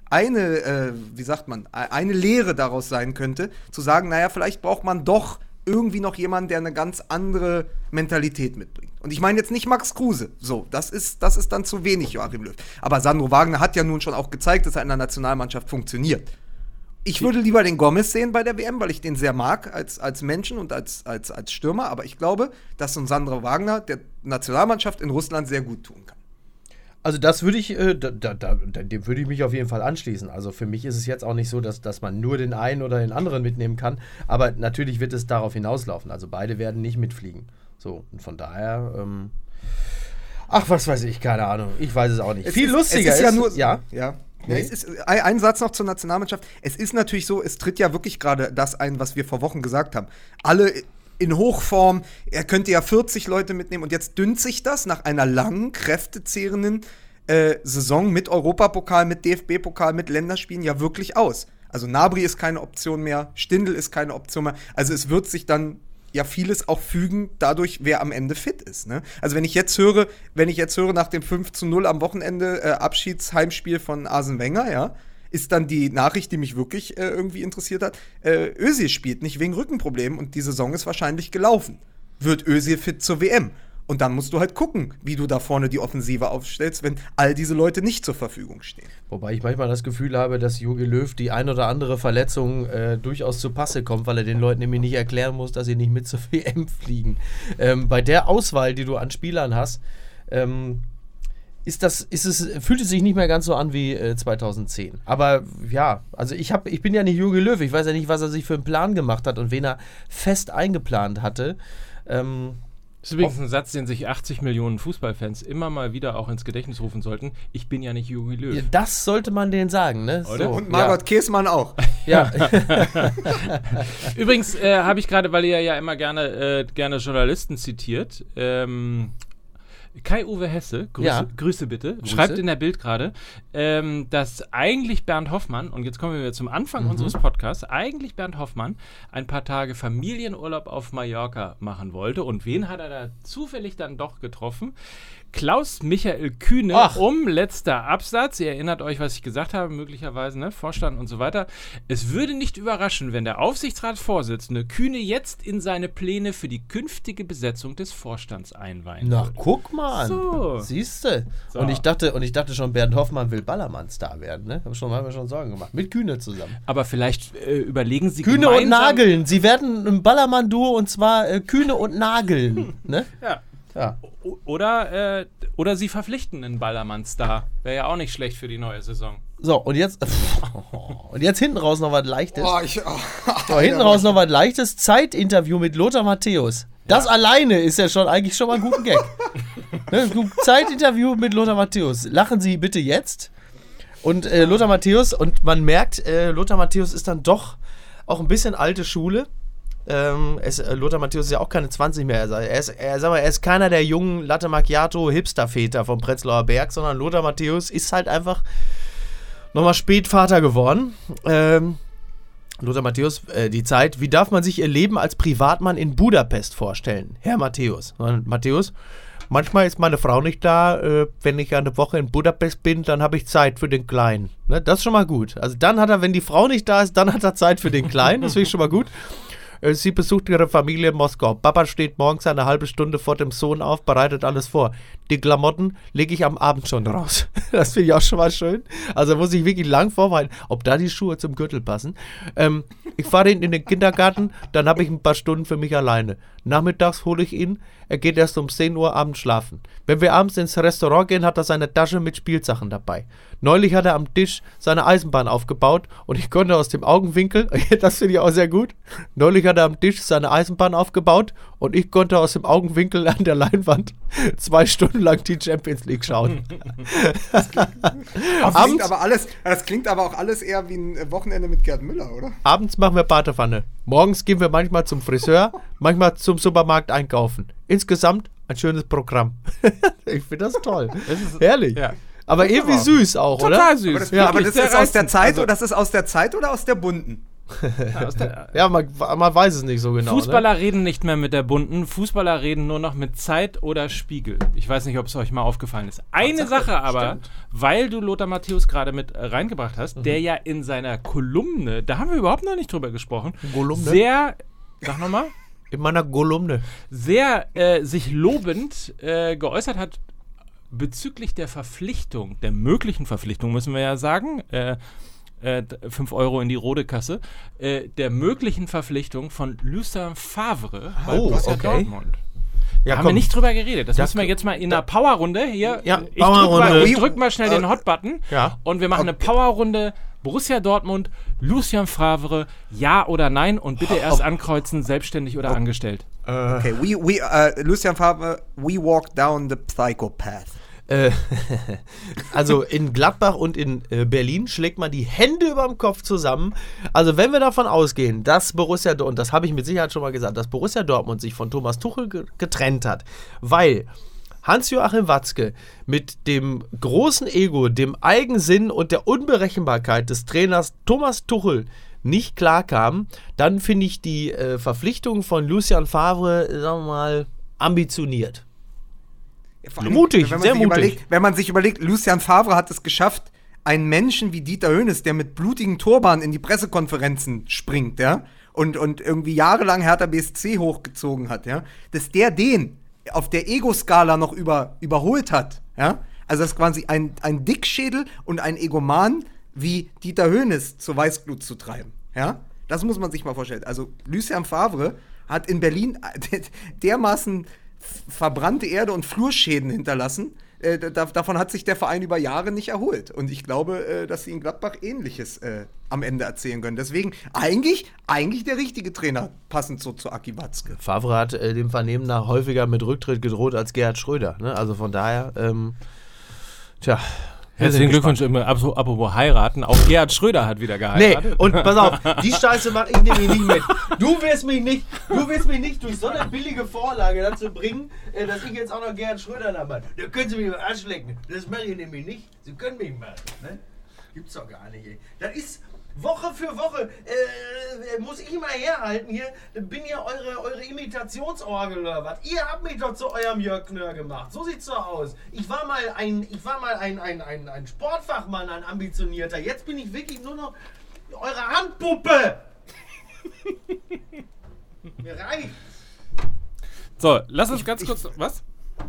eine, äh, wie sagt man, eine Lehre daraus sein könnte, zu sagen, naja, vielleicht braucht man doch irgendwie noch jemanden, der eine ganz andere Mentalität mitbringt. Und ich meine jetzt nicht Max Kruse. So, das ist, das ist dann zu wenig, Joachim Löw. Aber Sandro Wagner hat ja nun schon auch gezeigt, dass er in der Nationalmannschaft funktioniert. Ich würde lieber den Gomez sehen bei der WM, weil ich den sehr mag als, als Menschen und als, als, als Stürmer. Aber ich glaube, dass so ein Sandro Wagner der Nationalmannschaft in Russland sehr gut tun kann. Also das würde ich, äh, da, da, da, dem würde ich mich auf jeden Fall anschließen. Also für mich ist es jetzt auch nicht so, dass, dass man nur den einen oder den anderen mitnehmen kann. Aber natürlich wird es darauf hinauslaufen. Also beide werden nicht mitfliegen. So, und von daher, ähm, ach, was weiß ich, keine Ahnung. Ich weiß es auch nicht. Es Viel ist, lustiger es ist ja nur ja, ja. Nee. Ja, ist, ein Satz noch zur Nationalmannschaft. Es ist natürlich so, es tritt ja wirklich gerade das ein, was wir vor Wochen gesagt haben. Alle in Hochform, er könnte ja 40 Leute mitnehmen und jetzt dünnt sich das nach einer langen, kräftezehrenden äh, Saison mit Europapokal, mit DFB-Pokal, mit Länderspielen ja wirklich aus. Also Nabri ist keine Option mehr, Stindl ist keine Option mehr. Also es wird sich dann ja vieles auch fügen, dadurch, wer am Ende fit ist. Ne? Also wenn ich jetzt höre, wenn ich jetzt höre nach dem 5 zu 0 am Wochenende äh, Abschiedsheimspiel von Arsene Wenger, ja, ist dann die Nachricht, die mich wirklich äh, irgendwie interessiert hat, äh, Özil spielt nicht wegen Rückenproblemen und die Saison ist wahrscheinlich gelaufen. Wird Özil fit zur WM? Und dann musst du halt gucken, wie du da vorne die Offensive aufstellst, wenn all diese Leute nicht zur Verfügung stehen. Wobei ich manchmal das Gefühl habe, dass Jogi Löw die ein oder andere Verletzung äh, durchaus zu Passe kommt, weil er den Leuten nämlich nicht erklären muss, dass sie nicht mit zur WM fliegen. Ähm, bei der Auswahl, die du an Spielern hast, ähm, ist das, ist es, fühlt es sich nicht mehr ganz so an wie äh, 2010. Aber ja, also ich, hab, ich bin ja nicht Jogi Löw, ich weiß ja nicht, was er sich für einen Plan gemacht hat und wen er fest eingeplant hatte. Ähm, Das ist übrigens ein Satz, den sich 80 Millionen Fußballfans immer mal wieder auch ins Gedächtnis rufen sollten. Ich bin ja nicht Jogi Löw. ja, das sollte man denen sagen, ne? Oder? Und Margot Käßmann auch. Ja. Übrigens äh, habe ich gerade, weil ihr ja immer gerne, äh, gerne Journalisten zitiert, ähm, Kai-Uwe Hesse, Grüße, Ja. Grüße bitte, Grüße. schreibt in der Bild gerade, ähm, dass eigentlich Bernd Hoffmann, und jetzt kommen wir wieder zum Anfang Mhm. unseres Podcasts, eigentlich Bernd Hoffmann ein paar Tage Familienurlaub auf Mallorca machen wollte. Und wen hat er da zufällig dann doch getroffen? Klaus Michael Kühne Ach. um letzter Absatz. Ihr erinnert euch, was ich gesagt habe, möglicherweise, ne? Vorstand und so weiter. Es würde nicht überraschen, wenn der Aufsichtsratsvorsitzende Kühne jetzt in seine Pläne für die künftige Besetzung des Vorstands einweihen Na, würde. guck mal. So. Siehste. So. Und ich dachte, und ich dachte schon, Bernd Hoffmann will Ballermann-Star werden, ne? Hab schon, haben wir schon Sorgen gemacht. Mit Kühne zusammen. Aber vielleicht äh, überlegen Sie Kühne und Nageln. Sie werden ein Ballermann-Duo und zwar äh, Kühne und Nageln. ne? Ja. Ja. Oder, äh, oder sie verpflichten einen Ballermann-Star. Wäre ja auch nicht schlecht für die neue Saison. So, und jetzt. Und jetzt hinten raus noch was Leichtes. Boah, ich, oh, So, hinten raus noch was Leichtes. Zeitinterview mit Lothar Matthäus. Das alleine ist ja schon eigentlich schon mal ein guter Gag. ne? Zeitinterview mit Lothar Matthäus. Lachen Sie bitte jetzt. Und äh, Lothar Matthäus, und man merkt, äh, Lothar Matthäus ist dann doch auch ein bisschen alte Schule. Ähm, es, äh, Lothar Matthäus ist ja auch keine 20 mehr. Er ist, er, sag mal, er ist keiner der jungen Latte Macchiato Hipster-Väter vom Prenzlauer Berg, sondern Lothar Matthäus ist halt einfach nochmal Spätvater geworden. Ähm, Lothar Matthäus, äh, die Zeit, wie darf man sich ihr Leben als Privatmann in Budapest vorstellen? Herr Matthäus. Matthäus, manchmal ist meine Frau nicht da. Äh, wenn ich eine Woche in Budapest bin, dann habe ich Zeit für den Kleinen. Ne? Das ist schon mal gut. Also dann hat er, wenn die Frau nicht da ist, dann hat er Zeit für den Kleinen. Das finde ich schon mal gut. Äh, Sie besucht ihre Familie in Moskau. Papa steht morgens eine halbe Stunde vor dem Sohn auf, bereitet alles vor. Die Klamotten lege ich am Abend schon raus. Das finde ich auch schon mal schön. Also muss ich wirklich lang vorbereiten, ob da die Schuhe zum Gürtel passen. Ähm, ich fahre ihn in den Kindergarten, dann habe ich ein paar Stunden für mich alleine. Nachmittags hole ich ihn, er geht erst um 10 Uhr abends schlafen. Wenn wir abends ins Restaurant gehen, hat er seine Tasche mit Spielsachen dabei. Neulich hat er am Tisch seine Eisenbahn aufgebaut und ich konnte aus dem Augenwinkel, das finde ich auch sehr gut, neulich hat er am Tisch seine Eisenbahn aufgebaut und ich konnte aus dem Augenwinkel an der Leinwand zwei Stunden lang die Champions League schauen. das klingt Abends, aber alles, das klingt aber auch alles eher wie ein Wochenende mit Gerd Müller, oder? abends machen wir Badewanne. Morgens gehen wir manchmal zum Friseur, manchmal zum Supermarkt einkaufen. Insgesamt ein schönes Programm. ich finde das toll. Herrlich. Ja. Aber irgendwie süß auch, oder? Total süß. Aber das, Ja, aber das ist aus der. Zeit Also, oder das ist aus der Zeit oder aus der bunten? aus der, Ja, man, man weiß es nicht so genau. Ne? Fußballer reden nicht mehr mit der bunten, Fußballer reden nur noch mit Zeit oder Spiegel. Ich weiß nicht, ob es euch mal aufgefallen ist. Eine Sache aber, weil du Lothar Matthäus gerade mit äh, reingebracht hast, der ja in seiner Kolumne, da haben wir überhaupt noch nicht drüber gesprochen, Kolumne? sehr, sag nochmal, In meiner Kolumne. sehr äh, sich lobend äh, geäußert hat bezüglich der Verpflichtung, der möglichen Verpflichtung, müssen wir ja sagen, äh, 5 Euro in die Rodekasse, äh, der möglichen Verpflichtung von Lucien Favre bei Oh, Borussia okay. Dortmund. Ja, Da haben wir nicht drüber geredet. Das müssen wir jetzt mal in einer Powerrunde hier. Ja, ich drück Powerrunde. mal, ich drück mal schnell den Hotbutton Ja. und wir machen eine Powerrunde. Borussia Dortmund, Lucien Favre, ja oder nein und bitte erst ankreuzen, selbstständig oder angestellt. Okay, we, we, uh, Lucian Favre, we walk down the psychopath. Äh, also in Gladbach und in äh, Berlin schlägt man die Hände über dem Kopf zusammen. Also wenn wir davon ausgehen, dass Borussia Dortmund, und das habe ich mit Sicherheit schon mal gesagt, dass Borussia Dortmund sich von Thomas Tuchel ge getrennt hat, weil Hans-Joachim Watzke mit dem großen Ego, dem Eigensinn und der Unberechenbarkeit des Trainers Thomas Tuchel nicht klarkam, dann finde ich die äh, Verpflichtung von Lucian Favre, sagen wir mal, ambitioniert. Allem, Mutig, wenn man sehr sich mutig. Überlegt, wenn man sich überlegt, Lucian Favre hat es geschafft, einen Menschen wie Dieter Höhnes, der mit blutigen Turban in die Pressekonferenzen springt, ja, und, und irgendwie jahrelang Hertha BSC hochgezogen hat, ja, dass der den auf der Ego-Skala noch über, überholt hat, ja. Also das ist quasi ein, ein Dickschädel und ein Egoman wie Dieter Höhnes zur Weißglut zu treiben, ja. Das muss man sich mal vorstellen. Also Lucien Favre hat in Berlin dermaßen verbrannte Erde und Flurschäden hinterlassen. Äh, da, davon hat sich der Verein über Jahre nicht erholt. Und ich glaube, äh, dass sie in Gladbach Ähnliches äh, am Ende erzählen können. Deswegen eigentlich, eigentlich der richtige Trainer, passend so zu Aki Watzke. Favre hat äh, dem Vernehmen nach häufiger mit Rücktritt gedroht als Gerhard Schröder. Ne? Also von daher, ähm, tja. Herzlichen Glückwunsch, im, apropos heiraten. Auch Gerhard Schröder hat wieder Nee, geheiratet. und pass auf, die Scheiße mache ich nämlich nicht mit. Du wirst mich nicht, du wirst mich nicht durch so eine billige Vorlage dazu bringen, äh, dass ich jetzt auch noch Gerhard Schröder da mache. Da können Sie mich mal Arsch lecken. Das mache ich nämlich nicht. Sie können mich mal. Ne? Gibt's doch gar nicht, ey. Das ist Woche für Woche, äh, muss ich mal herhalten hier. Bin ja eure, eure Imitationsorgel oder was. Ihr habt mich doch zu eurem Jörg Knör gemacht. So sieht's doch aus. Ich war mal ein, ich war mal ein, ein, ein, ein Sportfachmann, ein ambitionierter. Jetzt bin ich wirklich nur noch eure Handpuppe. Mir reicht. So, lass uns ganz kurz. Was?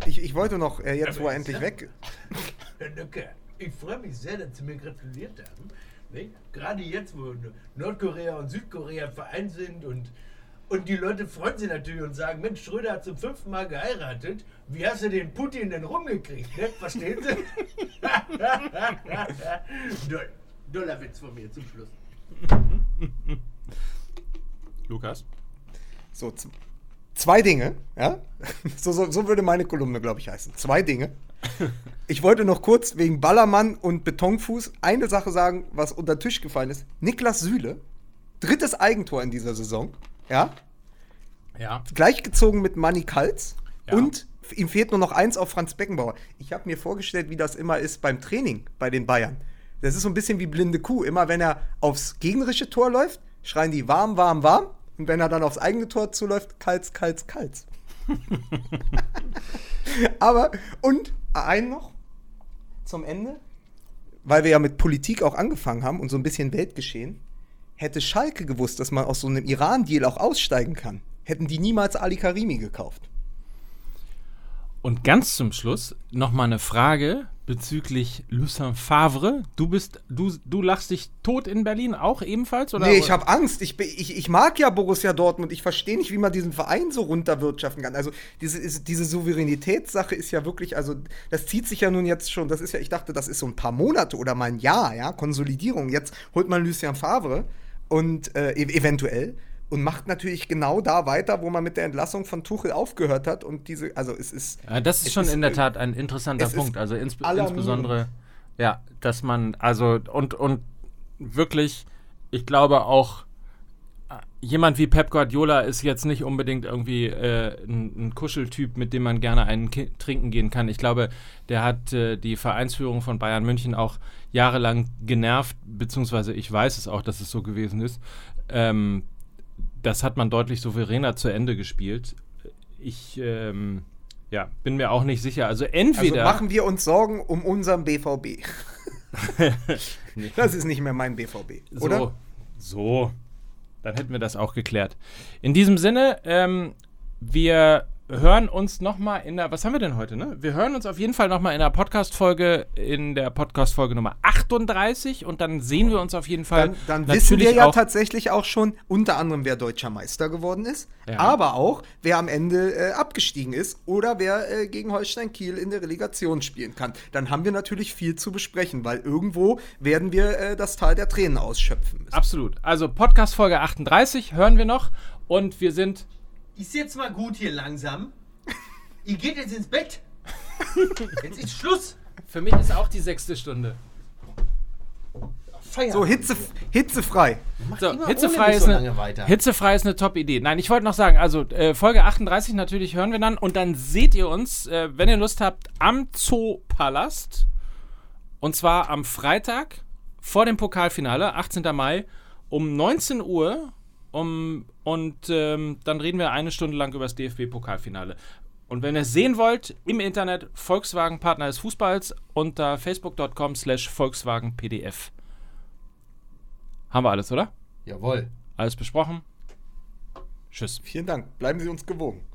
Ich, ich wollte noch, äh, jetzt wo er endlich weg Herr Nöcke, ich freue mich sehr, dass Sie mir gratuliert haben. Ne? Gerade jetzt, wo Nordkorea und Südkorea vereint sind und Und die Leute freuen sich natürlich und sagen, Mensch, Schröder hat zum fünften Mal geheiratet. Wie hast du den Putin denn rumgekriegt? Ne? Verstehen Sie? Doll- Doller Witz von mir zum Schluss. Lukas? So, zwei Dinge, ja? So, so, so würde meine Kolumne, glaube ich, heißen. Zwei Dinge. Ich wollte noch kurz wegen Ballermann und Betonfuß eine Sache sagen, was unter Tisch gefallen ist. Niklas Süle, drittes Eigentor in dieser Saison, ja? Ja. Gleichgezogen mit Manny Kaltz Ja. und ihm fehlt nur noch eins auf Franz Beckenbauer. Ich habe mir vorgestellt, wie das immer ist beim Training bei den Bayern. Das ist so ein bisschen wie blinde Kuh. Immer wenn er aufs gegnerische Tor läuft, schreien die warm, warm, warm. Und wenn er dann aufs eigene Tor zuläuft, Kaltz, Kaltz, Kaltz. Aber, und ein noch zum Ende, weil wir ja mit Politik auch angefangen haben und so ein bisschen Weltgeschehen. Hätte Schalke gewusst, dass man aus so einem Iran-Deal auch aussteigen kann, hätten die niemals Ali Karimi gekauft. Und ganz zum Schluss nochmal eine Frage bezüglich Lucien Favre. Du bist, du, du lachst dich tot in Berlin auch ebenfalls? Oder? Nee, ich habe Angst. Ich, ich, ich mag ja Borussia Dortmund. Ich verstehe nicht, wie man diesen Verein so runterwirtschaften kann. Also diese, diese Souveränitätssache ist ja wirklich, also das zieht sich ja nun jetzt schon, das ist ja, ich dachte, das ist so ein paar Monate oder mal ein Jahr, ja, Konsolidierung. Jetzt holt man Lucien Favre und äh, ev- eventuell und macht natürlich genau da weiter, wo man mit der Entlassung von Tuchel aufgehört hat. Und diese, also es ist. Ja, das ist schon ist- in der Tat ein interessanter Punkt. Also ins, insbesondere, ja, dass man, also und, und wirklich, ich glaube auch, äh, jemand wie Pep Guardiola ist jetzt nicht unbedingt irgendwie äh, ein, ein Kuscheltyp, mit dem man gerne einen Ki trinken gehen kann. Ich glaube, der hat äh, die Vereinsführung von Bayern München auch jahrelang genervt, beziehungsweise ich weiß es auch, dass es so gewesen ist. Ähm, das hat man deutlich souveräner zu Ende gespielt. Ich ähm, ja, bin mir auch nicht sicher. Also Also entweder machen wir uns Sorgen um unseren BVB. Das ist nicht mehr mein BVB, so, oder? so, dann hätten wir das auch geklärt. In diesem Sinne, ähm, wir hören uns nochmal in der, was haben wir denn heute, ne? Wir hören uns auf jeden Fall nochmal in der Podcast-Folge, in der Podcast-Folge Nummer 38 und dann sehen wir uns auf jeden Fall Dann, dann wissen wir ja auch, tatsächlich auch schon unter anderem, wer deutscher Meister geworden ist, Ja. aber auch, wer am Ende äh, abgestiegen ist oder wer äh, gegen Holstein Kiel in der Relegation spielen kann. Dann haben wir natürlich viel zu besprechen, weil irgendwo werden wir äh, das Tal der Tränen ausschöpfen müssen. Absolut. Also Podcast-Folge 38 hören wir noch und wir sind Ist jetzt mal gut hier langsam. Ihr geht jetzt ins Bett. Jetzt ist Schluss. Für mich ist auch die sechste Stunde. So, hitze, hitzefrei. So, hitzefrei, ist so eine, lange weiter. hitzefrei ist eine Top-Idee. Nein, ich wollte noch sagen, also äh, Folge 38 natürlich hören wir dann und dann seht ihr uns, äh, wenn ihr Lust habt, am Zoopalast. Und zwar am Freitag vor dem Pokalfinale, 18. Mai, um 19 Uhr. Um, und ähm, dann reden wir eine Stunde lang über das DFB-Pokalfinale. Und wenn ihr es sehen wollt, im Internet Volkswagen Partner des Fußballs unter facebook.com slash Volkswagen PDF. Haben wir alles, oder? Jawohl. Alles besprochen. Tschüss. Vielen Dank. Bleiben Sie uns gewogen.